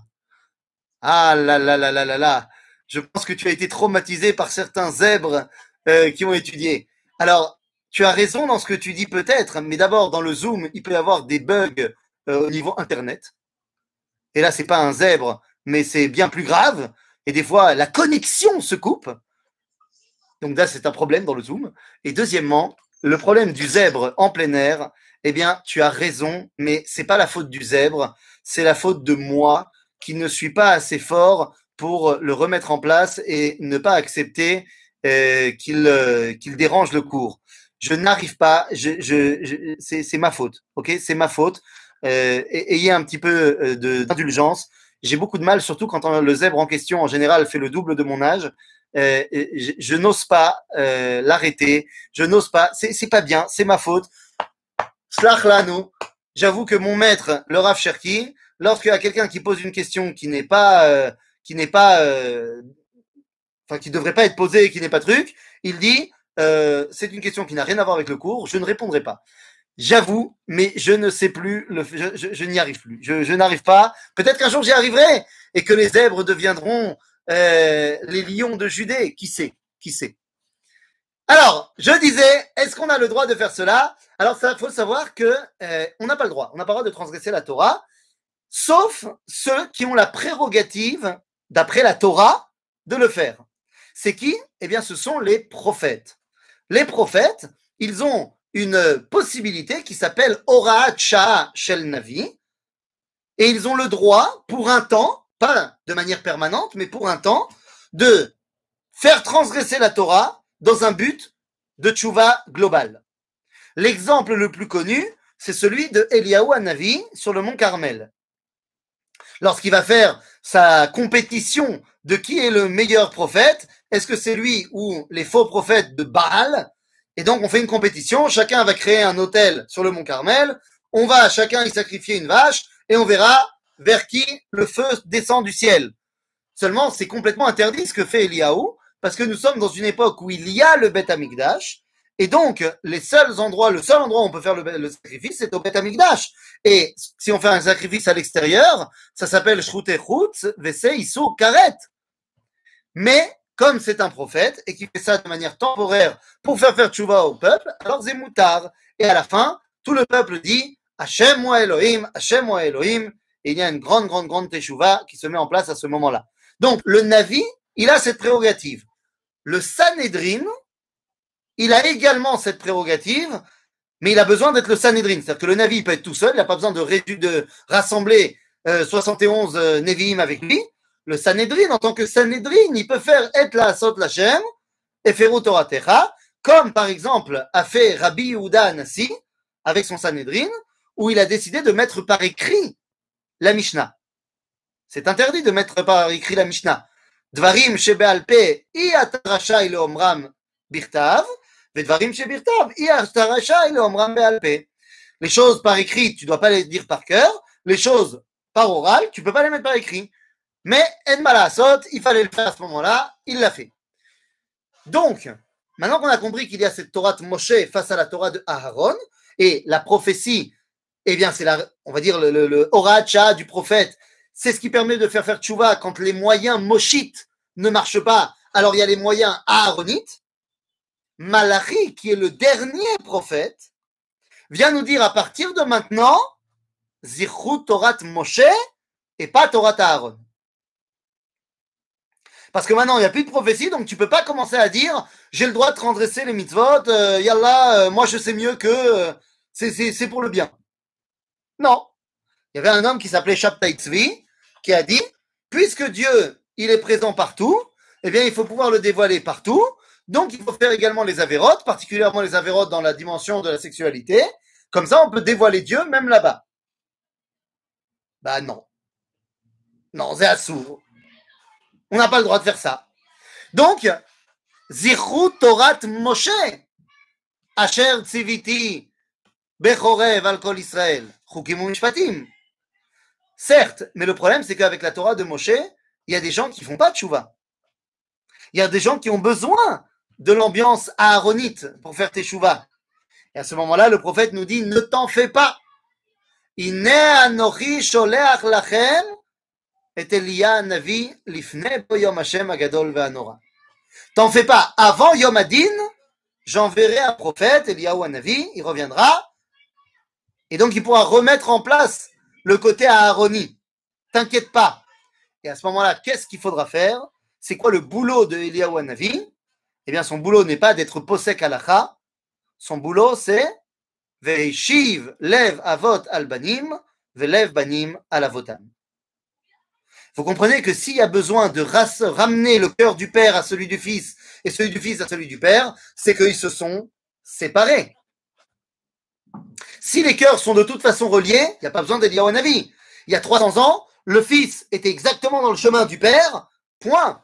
A: Ah là là là là là là. Je pense que tu as été traumatisé par certains zèbres euh, qui ont étudié. Alors, tu as raison dans ce que tu dis peut-être, mais d'abord, dans le Zoom, il peut y avoir des bugs euh, au niveau Internet. Et là, c'est pas un zèbre, mais c'est bien plus grave. Et des fois, la connexion se coupe. Donc là, c'est un problème dans le Zoom. Et deuxièmement, le problème du zèbre en plein air, eh bien, tu as raison, mais c'est pas la faute du zèbre, c'est la faute de moi qui ne suis pas assez fort pour le remettre en place et ne pas accepter euh, euh, qu'il dérange le cours. Je n'arrive pas, je, je, c'est ma faute, ok? C'est ma faute. Euh, ayez un petit peu euh, d'indulgence. J'ai beaucoup de mal, surtout quand le zèbre en question, en général, fait le double de mon âge. Euh, je, je n'ose pas euh, l'arrêter, je n'ose pas, c'est pas bien, c'est ma faute. Nous. J'avoue que mon maître, le Rav Cherki, lorsqu'il y a quelqu'un qui pose une question qui n'est pas, euh, qui n'est pas, euh, enfin qui devrait pas être posée, qui n'est pas truc, il dit euh, c'est une question qui n'a rien à voir avec le cours, je ne répondrai pas. J'avoue, mais je ne sais plus, je, n'y arrive plus. Je, je n'arrive pas. Peut-être qu'un jour j'y arriverai et que les zèbres deviendront euh, les lions de Judée. Qui sait? Qui sait? Alors, je disais, est-ce qu'on a le droit de faire cela? Alors, il faut savoir que euh, on n'a pas le droit. On n'a pas le droit de transgresser la Torah sauf ceux qui ont la prérogative, d'après la Torah, de le faire. C'est qui? Eh bien, ce sont les prophètes. Les prophètes, ils ont une possibilité qui s'appelle Oraat Shah Shel Navi, et ils ont le droit, pour un temps, pas de manière permanente, mais pour un temps, de faire transgresser la Torah dans un but de tchouva global. L'exemple le plus connu, c'est celui de Eliaou Hanavi sur le mont Carmel lorsqu'il va faire sa compétition de qui est le meilleur prophète, est-ce que c'est lui ou les faux prophètes de Baal? Et donc, on fait une compétition. Chacun va créer un hôtel sur le Mont Carmel. On va chacun y sacrifier une vache et on verra vers qui le feu descend du ciel. Seulement, c'est complètement interdit ce que fait Eliaou parce que nous sommes dans une époque où il y a le Beth Amikdash. Et donc, les seuls endroits, le seul endroit où on peut faire le, sacrifice, c'est au Beth Amikdash. Et si on fait un sacrifice à l'extérieur, ça s'appelle Shrute Chutz, Vese, Issou, Karet. Mais, comme c'est un prophète et qui fait ça de manière temporaire pour faire faire tchouva au peuple, alors c'est moutard. Et à la fin, tout le peuple dit Hachem moi Elohim, Hachem moi Elohim. Et il y a une grande, grande, grande teshuva qui se met en place à ce moment-là. Donc, le Navi, il a cette prérogative. Le Sanhedrin, il a également cette prérogative, mais il a besoin d'être le Sanhedrin. C'est-à-dire que le Navi il peut être tout seul, il n'a pas besoin de, rassembler euh, 71 euh, Nevi'im avec lui le Sanhedrin, en tant que Sanhedrin, il peut faire et la la et ferou Toratecha, comme par exemple a fait Rabbi Yehuda Anassi avec son Sanhedrin, où il a décidé de mettre par écrit la Mishnah. C'est interdit de mettre par écrit la Mishnah. Dvarim shebealpe i atarashai le omram birtav, vedvarim shebirtav i atarashai le omram. Les choses par écrit, tu dois pas les dire par cœur. Les choses par oral, tu peux pas les mettre par écrit. Mais en malasot, il fallait le faire à ce moment-là, il l'a fait. Donc, maintenant qu'on a compris qu'il y a cette Torah de Moshe face à la Torah de Aharon, et la prophétie, eh bien, c'est la, on va dire, le, le, le du prophète, c'est ce qui permet de faire faire tchouva quand les moyens moshites ne marchent pas. Alors, il y a les moyens aaronites. Malachi, qui est le dernier prophète, vient nous dire à partir de maintenant, Zichut Torah Moshe et pas Torah Aaron. Parce que maintenant, il n'y a plus de prophétie, donc tu peux pas commencer à dire j'ai le droit de transgresser les mitzvot, euh, yallah, euh, moi je sais mieux que euh, c'est pour le bien. Non. Il y avait un homme qui s'appelait Shabtai Tzvi, qui a dit puisque Dieu, il est présent partout, eh bien, il faut pouvoir le dévoiler partout. Donc, il faut faire également les avérotes, particulièrement les avérotes dans la dimension de la sexualité. Comme ça, on peut dévoiler Dieu même là-bas. Bah non. Non, c'est assourd. On n'a pas le droit de faire ça. Donc, Zichut Torat Moshe, Asher Tziviti, Bechorev al Kol Israël, Chukim u'Mishpatim. Certes, mais le problème, c'est qu'avec la Torah de Moshe, il y a des gens qui font pas de chouva. Il y a des gens qui ont besoin de l'ambiance aaronite pour faire tes. Et à ce moment-là, le prophète nous dit, ne t'en fais pas. Sholeach et Elia Navi lifne bo yom Hashem agadol ve'anora. T'en fais pas. Avant Yom Adin, j'enverrai un prophète, Eliyahu Navi, il reviendra. Et donc, il pourra remettre en place le côté Aaroni. T'inquiète pas. Et à ce moment-là, qu'est-ce qu'il faudra faire? C'est quoi le boulot de Eliyahu Navi Eh bien, son boulot n'est pas d'être posek alacha. Son boulot, c'est Veishiv lev avot al banim, velev banim al avotam. Vous comprenez que s'il y a besoin de ramener le cœur du père à celui du fils et celui du fils à celui du père, c'est qu'ils se sont séparés. Si les cœurs sont de toute façon reliés, il n'y a pas besoin d'Eliyahu Navi. Il y a 300 ans, le fils était exactement dans le chemin du père, point.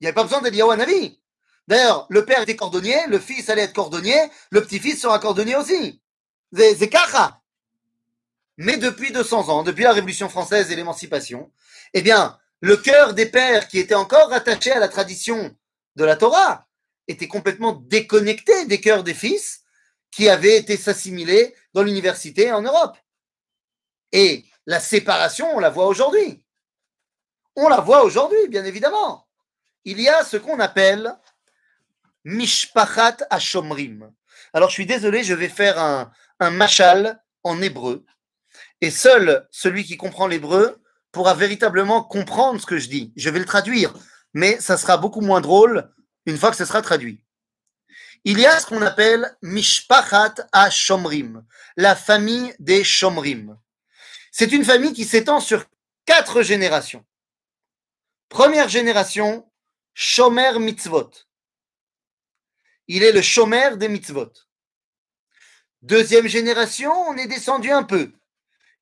A: Il n'y avait pas besoin d'Eliyahu Navi. D'ailleurs, le père était cordonnier, le fils allait être cordonnier, le petit-fils sera cordonnier aussi. C'est. Mais depuis 200 ans, depuis la Révolution française et l'émancipation, eh bien, le cœur des pères qui étaient encore attachés à la tradition de la Torah était complètement déconnecté des cœurs des fils qui avaient été s'assimiler dans l'université en Europe. Et la séparation, on la voit aujourd'hui. On la voit aujourd'hui, bien évidemment. Il y a ce qu'on appelle Mishpachat Ashomrim. Alors, je suis désolé, je vais faire un, un machal en hébreu. Et seul celui qui comprend l'hébreu pourra véritablement comprendre ce que je dis. Je vais le traduire, mais ça sera beaucoup moins drôle une fois que ce sera traduit. Il y a ce qu'on appelle Mishpachat HaShomrim, la famille des Shomrim. C'est une famille qui s'étend sur quatre générations. Première génération, Shomer Mitzvot. Il est le Shomer des Mitzvot. Deuxième génération, on est descendu un peu.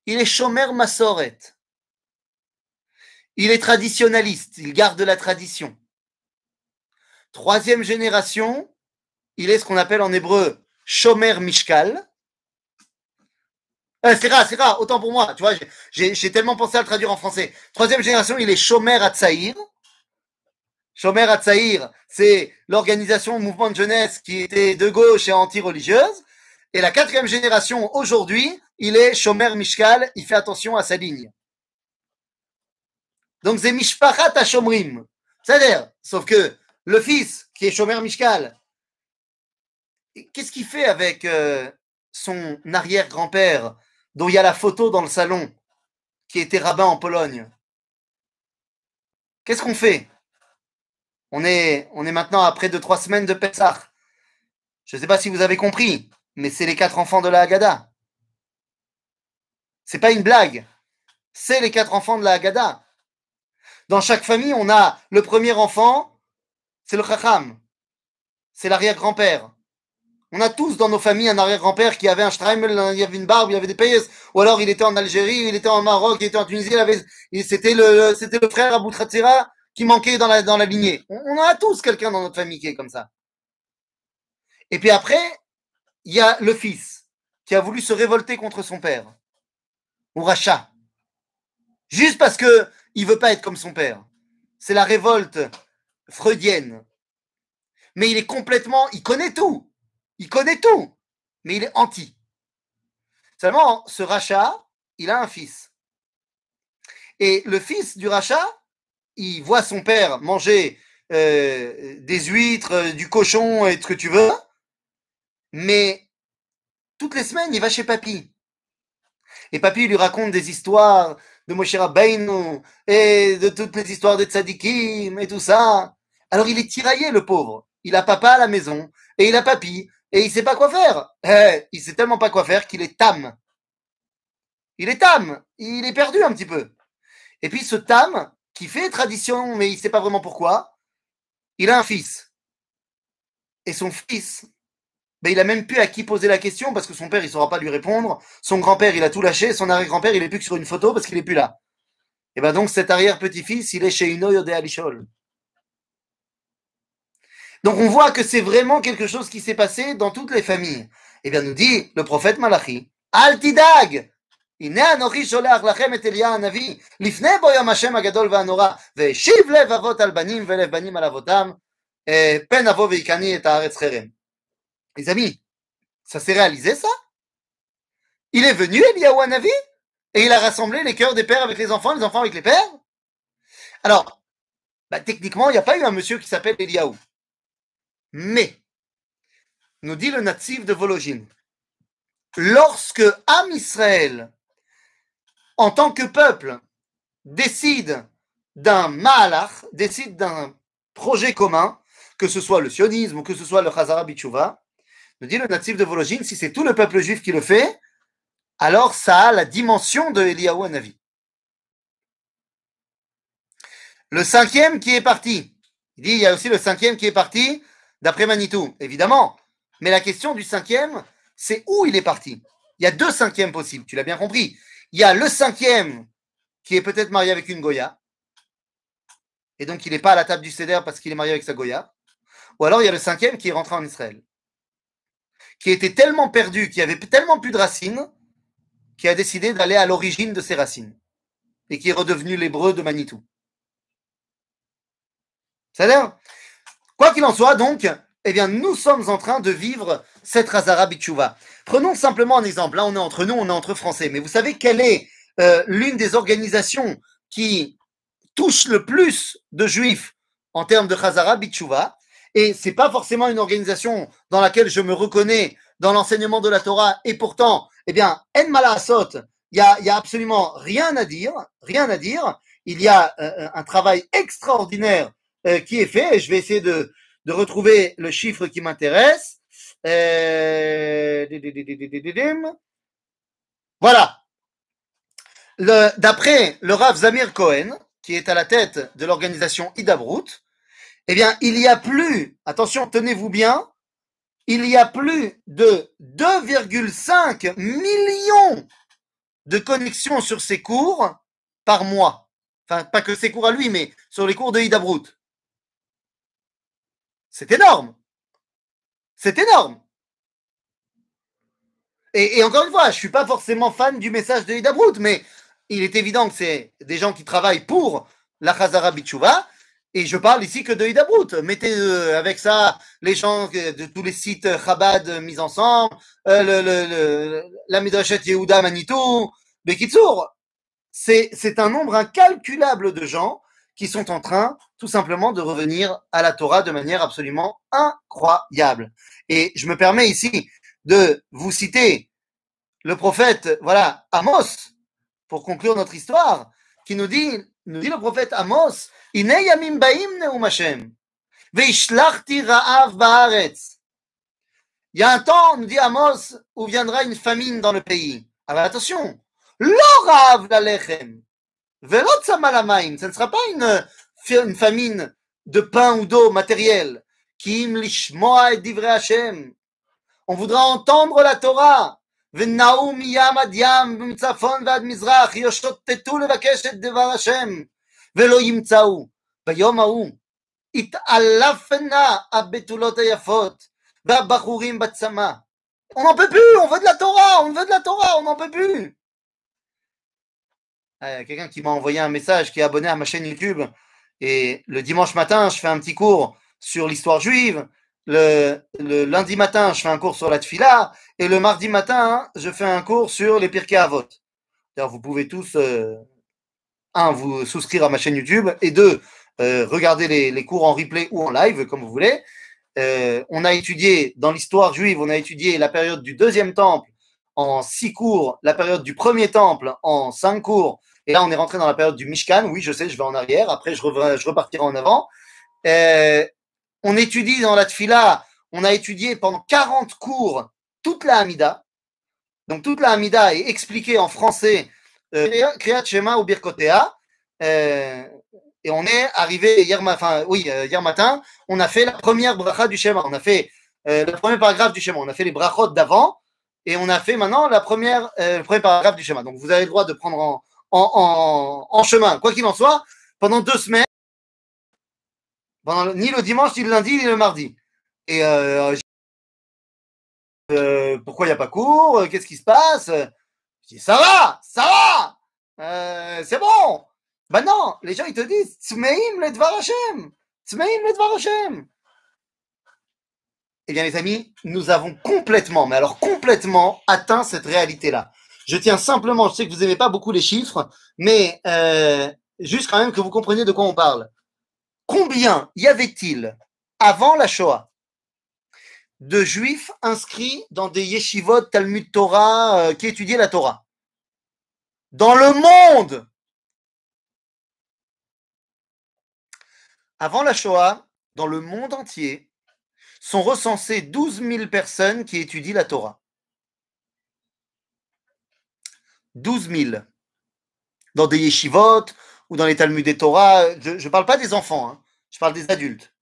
A: Il est Shomer Masoret. Il est traditionnaliste, il garde la tradition. Troisième génération, il est ce qu'on appelle en hébreu Shomer Mishkal. Euh, c'est rare, c'est rare, autant pour moi. Tu vois, j'ai tellement pensé à le traduire en français. Troisième génération, il est Shomer Atzaïr. Shomer Atzaïr, c'est l'organisation mouvement de jeunesse qui était de gauche et anti-religieuse. Et la quatrième génération, aujourd'hui, il est Shomer Mishkal, il fait attention à sa ligne. Donc c'est Mishpachat Shomrim. C'est-à-dire, sauf que le fils, qui est Shomer Mishkal, qu'est-ce qu'il fait avec euh, son arrière-grand-père, dont il y a la photo dans le salon, qui était rabbin en Pologne? Qu'est-ce qu'on fait? On est, on est maintenant à près de trois semaines de Pessah. Je ne sais pas si vous avez compris, mais c'est les quatre enfants de la Haggadah. C'est pas une blague. C'est les quatre enfants de la Haggadah. Dans chaque famille, on a le premier enfant, c'est le Chacham. C'est l'arrière-grand-père. On a tous dans nos familles un arrière-grand-père qui avait un Streimel, il avait une barbe, il avait des pays, ou alors il était en Algérie, il était en Maroc, il était en Tunisie, c'était le, frère Abou Tratsira qui manquait dans la, lignée. On, on a tous quelqu'un dans notre famille qui est comme ça. Et puis après, il y a le fils qui a voulu se révolter contre son père, ou rachat, juste parce que il veut pas être comme son père. C'est la révolte freudienne. Mais il est complètement, il connaît tout. Il connaît tout, mais il est anti. Seulement, ce rachat, il a un fils. Et le fils du rachat, il voit son père manger euh, des huîtres, euh, du cochon et ce que tu veux, mais toutes les semaines, il va chez papy. Et papy lui raconte des histoires de Moshe Rabbeinu et de toutes les histoires de tzadikim et tout ça. Alors il est tiraillé, le pauvre. Il a papa à la maison et il a papy et il sait pas quoi faire. Eh, il sait tellement pas quoi faire qu'il est tam. Il est tam. Il est perdu un petit peu. Et puis ce tam, qui fait tradition, mais il sait pas vraiment pourquoi, il a un fils. Et son fils, ben, il a même plus à qui poser la question parce que son père, il saura pas lui répondre. Son grand-père, il a tout lâché. Son arrière-grand-père, il est plus que sur une photo parce qu'il est plus là. Et ben donc cet arrière-petit-fils, il est chez Ino de Alishol. Donc on voit que c'est vraiment quelque chose qui s'est passé dans toutes les familles. Eh bien, nous dit le prophète Malachi, Altidag הנה אנוכי שולח לכם את אליה הנביא, לפני בו יום השם הגדול והנורא, והשיב לב אבות על בנים ולב בנים על אבותם, פן אבוא ויקני את הארץ חרם. Les amis, ça s'est réalisé ça? Il est venu Eliaou Hanavi et il a rassemblé les cœurs des pères avec les enfants, les enfants avec les pères? Alors, bah, techniquement, il n'y a pas eu un monsieur qui s'appelle Eliaou. Mais, nous dit le natif de Vologine, lorsque Am Israël, en tant que peuple, décide d'un malach, décide d'un projet commun, que ce soit le sionisme ou que ce soit le Chazara Bichouva, nous dit le natif de Vologine, si c'est tout le peuple juif qui le fait, alors ça a la dimension de Eliyahu Hanavi. Le cinquième qui est parti, il dit il y a aussi le cinquième qui est parti d'après Manitou, évidemment. Mais la question du cinquième, c'est où il est parti. Il y a deux cinquièmes possibles, tu l'as bien compris. Il y a le cinquième qui est peut-être marié avec une Goya, et donc il n'est pas à la table du Seder parce qu'il est marié avec sa Goya. Ou alors il y a le cinquième qui est rentré en Israël, qui était tellement perdu, qui avait tellement plus de racines, qui a décidé d'aller à l'origine de ses racines, et qui est redevenu l'hébreu de Manitou. C'est-à-dire Quoi qu'il en soit, donc, eh bien, nous sommes en train de vivre cette Razara Bichouva. Prenons simplement un exemple. Là, on est entre nous, on est entre Français. Mais vous savez quelle est euh, l'une des organisations qui touche le plus de juifs en termes de Razara Bichouva Et c'est pas forcément une organisation dans laquelle je me reconnais dans l'enseignement de la Torah. Et pourtant, eh bien, En Malaasot, il y a, absolument rien à dire, rien à dire. Il y a euh, un travail extraordinaire euh, qui est fait. Et je vais essayer de, retrouver le chiffre qui m'intéresse. Voilà. D'après le Rav Zamir Cohen, qui est à la tête de l'organisation Idabrut, eh bien, il y a plus, attention, tenez-vous bien, il y a plus de 2,5 millions de connexions sur ses cours par mois. Enfin, pas que ses cours à lui, mais sur les cours de Idabrut. C'est énorme. C'est énorme. Et, encore une fois, je ne suis pas forcément fan du message de Hidabrut, mais il est évident que c'est des gens qui travaillent pour la Chazara Bichouva. Et je parle ici que de Hidabrut. Mettez euh, avec ça les gens de tous les sites Chabad mis ensemble, euh, le, le, la Midrashet Yehuda Manitou, Bekitsour. C'est un nombre incalculable de gens qui sont en train tout simplement de revenir à la Torah de manière absolument incroyable. Et je me permets ici de vous citer le prophète, voilà, Amos, pour conclure notre histoire, qui nous dit, nous dit le prophète Amos, Il y a un temps, nous dit Amos, où viendra une famine dans le pays. Alors attention, l'orav la lechem, ce ne sera pas une, une famine de pain ou d'eau matérielle. Kim lishmoa et divrei Hashem. On voudra entendre la Torah. ונעו מים עד ים, מצפון ועד מזרח, ישוטטו לבקש את דבר השם, ולא ימצאו. ביום ההוא התעלפנה הבתולות היפות, והבחורים בצמא. On n'en peut plus, on veut de la Torah, on veut de la Torah, on n'en peut plus. Euh, quelqu'un qui m'a envoyé un message, qui est abonné à ma chaîne YouTube. Et le dimanche matin, je fais un petit cours sur l'histoire juive. Le, lundi matin, je fais un cours sur la tfila. Et le mardi matin, je fais un cours sur les Pirkei Avot. D'ailleurs, vous pouvez tous, euh, un, vous souscrire à ma chaîne YouTube. Et deux, euh, regarder les, cours en replay ou en live, comme vous voulez. on a étudié, dans l'histoire juive, on a étudié la période du deuxième temple en six cours, la période du premier temple en cinq cours, et là, on est rentré dans la période du Mishkan. Oui, je sais, je vais en arrière. Après, je, je repartirai en avant. Euh, on étudie dans la Tfila, on a étudié pendant 40 cours toute la Hamida. Donc, toute la Hamida est expliquée en français, euh, Kriyat Shema ou Birkotea. Euh, et on est arrivé hier, enfin, oui, hier matin, on a fait la première bracha du Shema. On a fait le premier paragraphe du Shema. On a fait les brachot d'avant. Et on a fait maintenant la première, le premier paragraphe du Shema. Donc, vous avez le droit de prendre en, chemin. Quoi qu'il en soit, pendant deux semaines, ni le dimanche, ni le lundi, ni le mardi. Et euh, euh, pourquoi il n'y a pas cours? Qu'est-ce qui se passe? Ça va, ça va, euh, c'est bon. Ben non, les gens ils te disent, Tzmeim le Dvar Hashem, Tzmeim le Dvar Hashem. Eh bien les amis, nous avons complètement, mais alors complètement atteint cette réalité-là. Je tiens simplement, je sais que vous n'aimez pas beaucoup les chiffres, mais euh, juste quand même que vous compreniez de quoi on parle. Combien y avait-il avant la Shoah? De juifs inscrits dans des yeshivot, Talmud Torah, euh, qui étudiaient la Torah Dans le monde Avant la Shoah, dans le monde entier, sont recensées 12 000 personnes qui étudient la Torah. 12 000 dans des yeshivot ou dans les Talmud des Torah. Je ne parle pas des enfants, hein. je parle des adultes.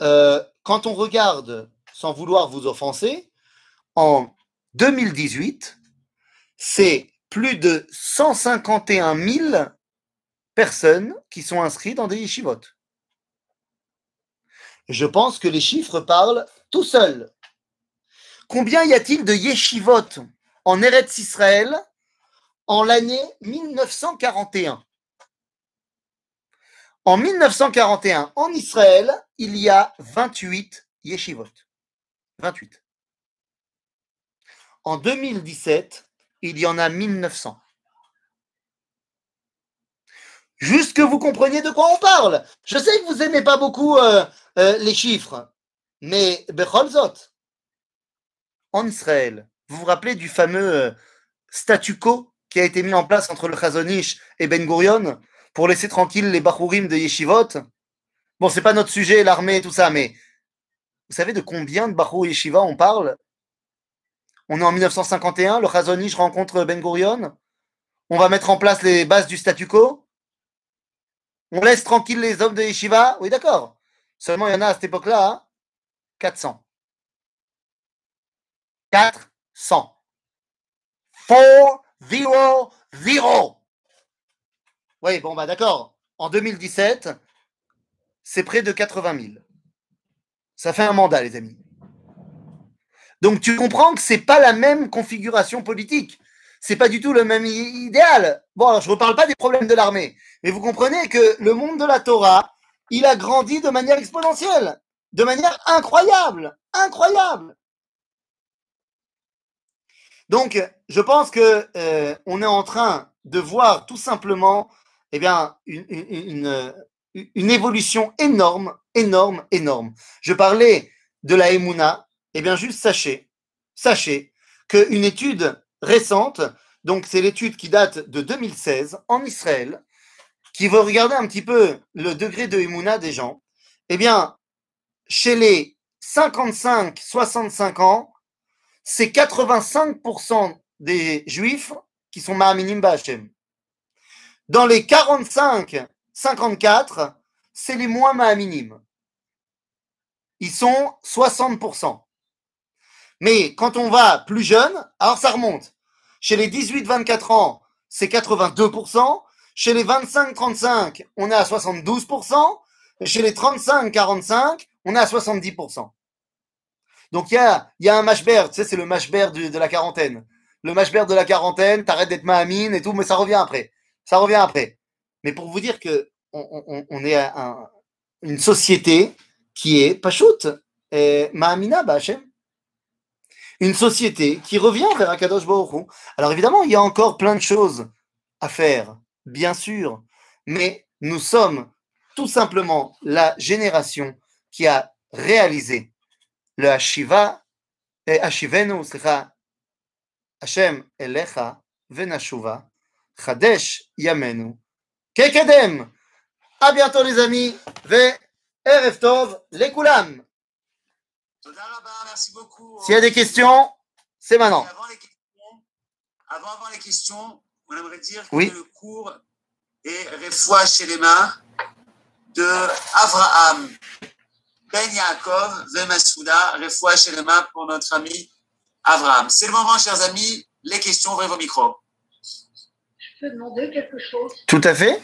A: Euh, quand on regarde, sans vouloir vous offenser, en 2018, c'est plus de 151 000 personnes qui sont inscrites dans des yeshivot. Je pense que les chiffres parlent tout seuls. Combien y a-t-il de yeshivot en Eretz Israël en l'année 1941. En 1941, en Israël, il y a 28 yeshivot. 28. En 2017, il y en a 1900. Juste que vous compreniez de quoi on parle. Je sais que vous n'aimez pas beaucoup euh, euh, les chiffres, mais Becholzot, en Israël, vous vous rappelez du fameux euh, statu quo qui a été mis en place entre le Chazonish et Ben Gurion pour laisser tranquille les Bachurim de Yeshivot? Bon, c'est pas notre sujet, l'armée et tout ça, mais vous savez de combien de Bachur Yeshiva on parle? On est en 1951, le Chazonish rencontre Ben Gurion. On va mettre en place les bases du statu quo. On laisse tranquille les hommes de Yeshiva Oui, d'accord. Seulement, il y en a à cette époque-là 400. 4 100. 4, 0, 0. Oui, bon, bah d'accord. En 2017, c'est près de 80 000. Ça fait un mandat, les amis. Donc tu comprends que c'est pas la même configuration politique. C'est pas du tout le même idéal. Bon, alors je ne reparle pas des problèmes de l'armée, mais vous comprenez que le monde de la Torah, il a grandi de manière exponentielle, de manière incroyable, incroyable. Donc, je pense que euh, on est en train de voir tout simplement, eh bien, une, une évolution énorme, énorme, énorme. Je parlais de la Emouna. Eh bien, juste sachez, sachez qu'une étude récente, donc c'est l'étude qui date de 2016 en Israël, qui veut regarder un petit peu le degré de Emouna des gens. Eh bien, chez les 55-65 ans, c'est 85% des juifs qui sont Mahaminim Ba'Hachem. Dans les 45-54, c'est les moins Mahaminim. Ils sont 60%. Mais quand on va plus jeune, alors ça remonte. Chez les 18-24 ans, c'est 82%. Chez les 25-35, on est à 72%. Et chez les 35-45, on est à 70%. Donc il y a, y a un tu sais, c'est le mashber de, de la quarantaine. Le mashber de la quarantaine, t'arrêtes d'être mahamine et tout, mais ça revient après. Ça revient après. Mais pour vous dire que on, est un, une société qui est pachout, mahamina ba'Hachem. Une société qui revient vers Akadosh Baruch. Alors évidemment, il y a encore plein de choses à faire, bien sûr, mais nous sommes tout simplement la génération qui a réalisé le Hashiva, et Hashivenu, Hashem Elecha, Venashuva, Chadesh Yamenu, Kekedem. À bientôt les amis, ve Erev Tov, les Koulam.
B: Merci beaucoup.
A: S'il y a des questions, c'est maintenant.
B: Avant les questions, avant, avant les questions, on aimerait dire
A: Oui.
B: que le cours est Refoua Shelema de Avraham Ben Yaakov Vemasouda, Refoua Shelema pour notre ami Avraham. C'est le moment, chers amis. Les questions, ouvrez vos micros.
C: Peux demander quelque chose
A: Tout à fait.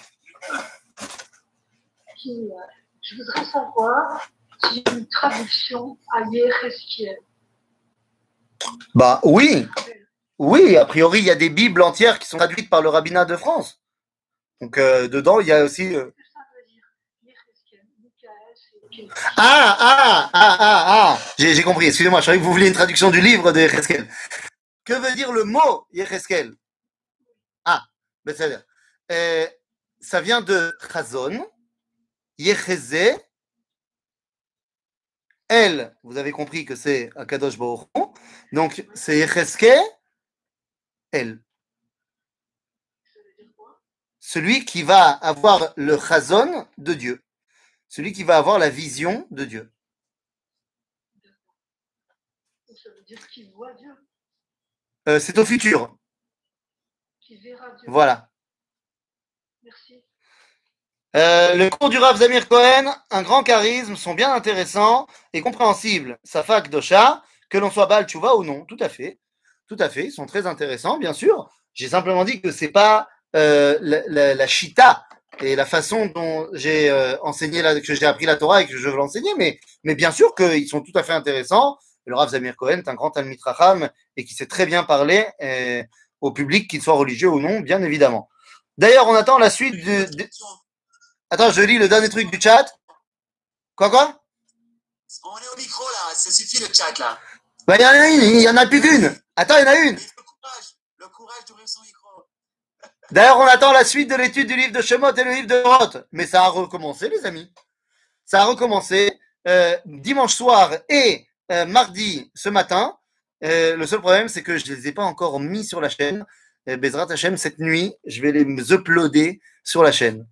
C: qui, euh, je voudrais savoir a une traduction à Yéreskiel.
A: Bah oui, oui, a priori, il y a des Bibles entières qui sont traduites par le rabbinat de France. Donc euh, dedans, il y a aussi... euh, Ah, ah, ah, ah, ah J'ai compris, excusez-moi, je savais que vous vouliez une traduction du livre de Yecheskel. Que veut dire le mot Yecheskel Ah, ben c'est euh, Ça vient de Chazon, Yecheze, elle, vous avez compris que c'est un Kadosh Baruch donc c'est
C: dire quoi
A: Celui qui va avoir le Chazon de Dieu, celui qui va avoir la vision de Dieu. Euh, c'est au futur. Voilà.
C: Merci.
A: Euh, le cours du Rav Zamir Cohen, un grand charisme, sont bien intéressants et compréhensibles. Safak Dosha, que l'on soit Baal Tchouva ou non, tout à fait. Tout à fait, ils sont très intéressants, bien sûr. J'ai simplement dit que c'est pas euh, la, la, la Shita et la façon dont j'ai euh, enseigné, la, que j'ai appris la Torah et que je veux l'enseigner, mais, mais bien sûr qu'ils sont tout à fait intéressants. Le Rav Zamir Cohen est un grand Racham et qui sait très bien parler au public, qu'il soit religieux ou non, bien évidemment. D'ailleurs, on attend la suite du, du- Attends, je lis le dernier truc du chat. Quoi, quoi?
B: On est au micro là, ça suffit le chat là.
A: Bah, il y en a une, il y en a plus qu'une. Attends, il y en a une.
B: Le courage, le courage d'ouvrir son micro. [laughs]
A: D'ailleurs, on attend la suite de l'étude du livre de Shemot et le livre de Roth. Mais ça a recommencé, les amis. Ça a recommencé euh, dimanche soir et euh, mardi ce matin. Euh, le seul problème, c'est que je ne les ai pas encore mis sur la chaîne. Euh, Bezrat Hashem, cette nuit, je vais les uploader sur la chaîne.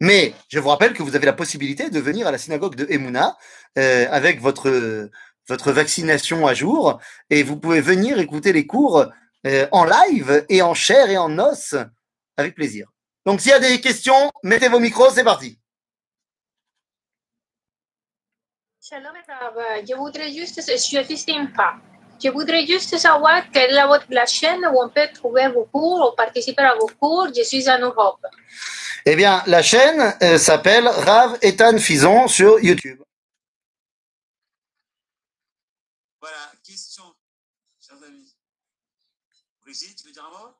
A: Mais je vous rappelle que vous avez la possibilité de venir à la synagogue de Emouna euh, avec votre, votre vaccination à jour et vous pouvez venir écouter les cours euh, en live et en chair et en os avec plaisir. Donc s'il y a des questions, mettez vos micros, c'est parti.
D: Rav, je voudrais juste, je suis sympa. Je voudrais juste savoir quelle est votre- la chaîne où on peut trouver vos cours ou participer à vos cours. Je suis en Europe.
A: Eh bien, la chaîne euh, s'appelle Rav Etan Fison sur YouTube.
B: Voilà, question, chers amis. Brigitte, tu veux dire un mot?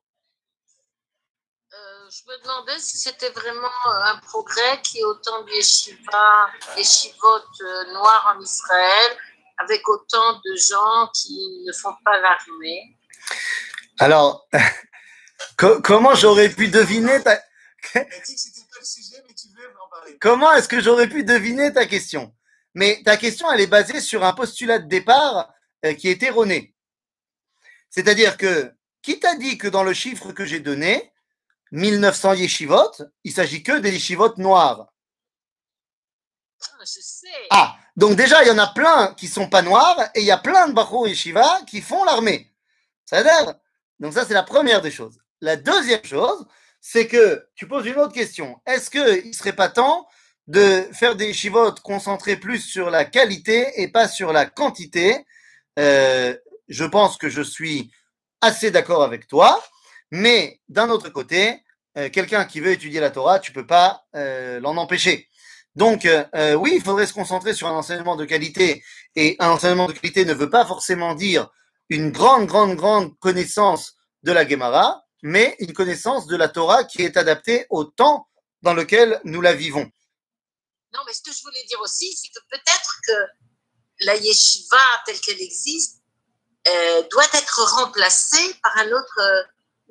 E: Euh, je me demandais si c'était vraiment euh, un progrès qui est autant de yeshiva, yeshivot euh, noirs en Israël, avec autant de gens qui ne font pas l'armée.
A: Alors, [laughs] co- comment j'aurais pu deviner ta...
B: Elle a dit que c'était pas le sujet, mais tu veux en parler.
A: Comment est-ce que j'aurais pu deviner ta question? Mais ta question, elle est basée sur un postulat de départ euh, qui est erroné. C'est-à-dire que, qui t'a dit que dans le chiffre que j'ai donné, 1900 yeshivot, il s'agit que des yeshivot noirs?
E: Ah,
A: donc déjà, il y en a plein qui sont pas noirs et il y a plein de Bachou Yeshiva qui font l'armée. Ça dire Donc ça, c'est la première des choses. La deuxième chose, c'est que tu poses une autre question. Est-ce qu'il ne serait pas temps de faire des chivotes concentrés plus sur la qualité et pas sur la quantité? Euh, Je pense que je suis assez d'accord avec toi, mais d'un autre côté, euh, quelqu'un qui veut étudier la Torah, tu peux pas euh, l'en empêcher. Donc, euh, euh, oui, il faudrait se concentrer sur un enseignement de qualité. Et un enseignement de qualité ne veut pas forcément dire une grande, grande, grande connaissance de la Gemara, mais une connaissance de la Torah qui est adaptée au temps dans lequel nous la vivons.
E: Non, mais ce que je voulais dire aussi, c'est que peut-être que la yeshiva telle qu'elle existe euh, doit être remplacée par un autre,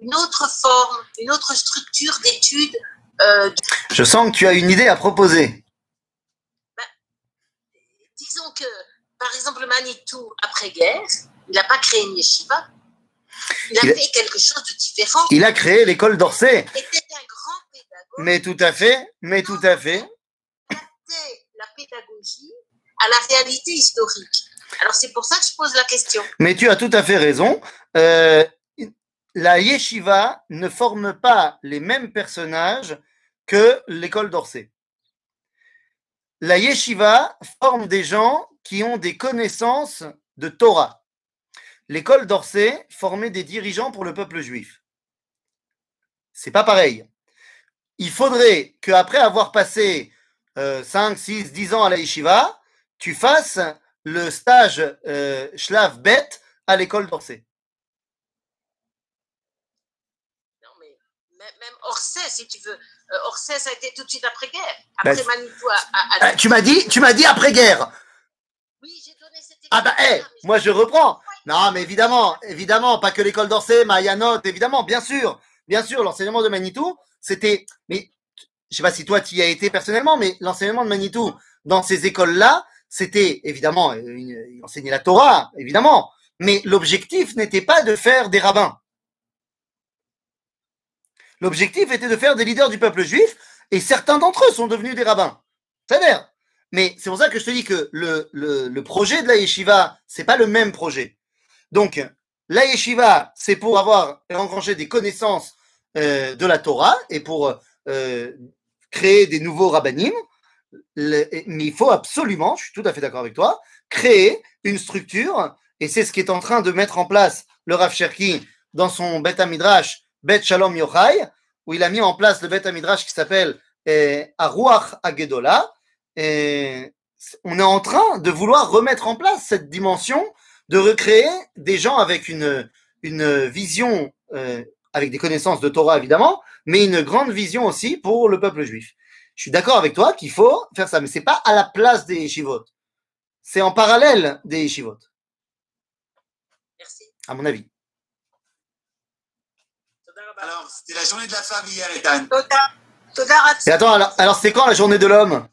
E: une autre forme, une autre structure d'études. euh,
A: Je sens que tu as une idée à proposer.
E: Disons que, par exemple, Manitou, après-guerre, il n'a pas créé une yeshiva. Il a
A: Il a-
E: fait quelque chose de différent.
A: Il a créé l'école d'Orsay.
E: Il était un grand pédagogue.
A: Mais tout à fait, mais tout à fait.
E: la pédagogie à la réalité historique. Alors c'est pour ça que je pose la question.
A: Mais tu as tout à fait raison. Euh, la yeshiva ne forme pas les mêmes personnages que l'école d'Orsay. La yeshiva forme des gens qui ont des connaissances de Torah. L'école d'Orsay formait des dirigeants pour le peuple juif. C'est pas pareil. Il faudrait qu'après avoir passé euh, 5, 6, 10 ans à la yeshiva, tu fasses le stage euh, Shlav à l'école d'Orsay.
E: Non, mais même Orsay, si tu veux. Euh, Orsay, ça a été tout de suite après-guerre. Après
A: Ben,
E: Manitou à, à- à-
A: Ah, tu m'as dit, tu m'as dit après-guerre.
E: Oui, j'ai donné cet
A: Ah bah, hé,
E: mais
A: moi je reprends. Non, mais évidemment, évidemment, pas que l'école d'Orsay, Mayanot, évidemment, bien sûr, bien sûr, l'enseignement de Manitou, c'était, mais je sais pas si toi tu y as été personnellement, mais l'enseignement de Manitou dans ces écoles-là, c'était évidemment, il enseignait la Torah, évidemment, mais l'objectif n'était pas de faire des rabbins. L'objectif était de faire des leaders du peuple juif, et certains d'entre eux sont devenus des rabbins. C'est-à-dire, mais c'est pour ça que je te dis que le, le, projet de la yeshiva, c'est pas le même projet. Donc, la yeshiva, c'est pour avoir engrangé des connaissances euh, de la Torah et pour euh, créer des nouveaux rabbinim. Mais il faut absolument, je suis tout à fait d'accord avec toi, créer une structure, et c'est ce qui est en train de mettre en place le Rav dans son Bet Midrash, Bet Shalom Yochai, où il a mis en place le Bet Midrash qui s'appelle euh, Aruach Agedola. Et on est en train de vouloir remettre en place cette dimension de recréer des gens avec une, une vision, euh, avec des connaissances de Torah évidemment, mais une grande vision aussi pour le peuple juif. Je suis d'accord avec toi qu'il faut faire ça, mais c'est pas à la place des yeshivot. C'est en parallèle des yeshivot,
E: Merci.
A: à mon avis.
B: Alors, c'était la journée de la femme hier, Ethan.
E: Toda Ratsi.
A: Et attends, alors, alors c'est quand la journée de l'homme?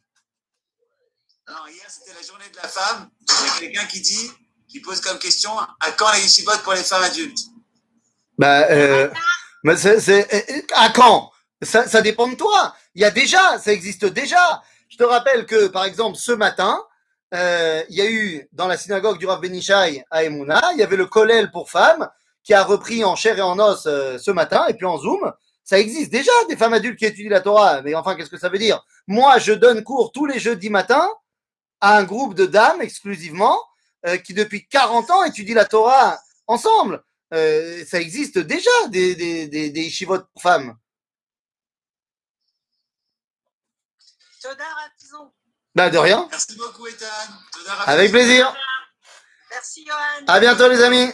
B: Alors, hier, c'était la journée de la femme. Il y a quelqu'un qui dit, qui pose comme question, à quand la yeshivot pour les femmes adultes?
A: Bah, euh, mais c'est, c'est- euh, à quand? Ça, ça dépend de toi. Il y a déjà, ça existe déjà. Je te rappelle que, par exemple, ce matin, euh, il y a eu dans la synagogue du Rav Benishai à Emouna, il y avait le Kollel pour femmes qui a repris en chair et en os euh, ce matin, et puis en Zoom. Ça existe déjà des femmes adultes qui étudient la Torah. Mais enfin, qu'est-ce que ça veut dire? Moi, je donne cours tous les jeudis matins à un groupe de dames exclusivement euh, qui, depuis 40 ans, étudient la Torah ensemble. Euh, ça existe déjà des, des, des, des yeshivot pour femmes. Bah, de rien.
B: Merci beaucoup, Ethan.
A: Avec plaisir.
E: Merci, Johan.
A: À bientôt, les amis.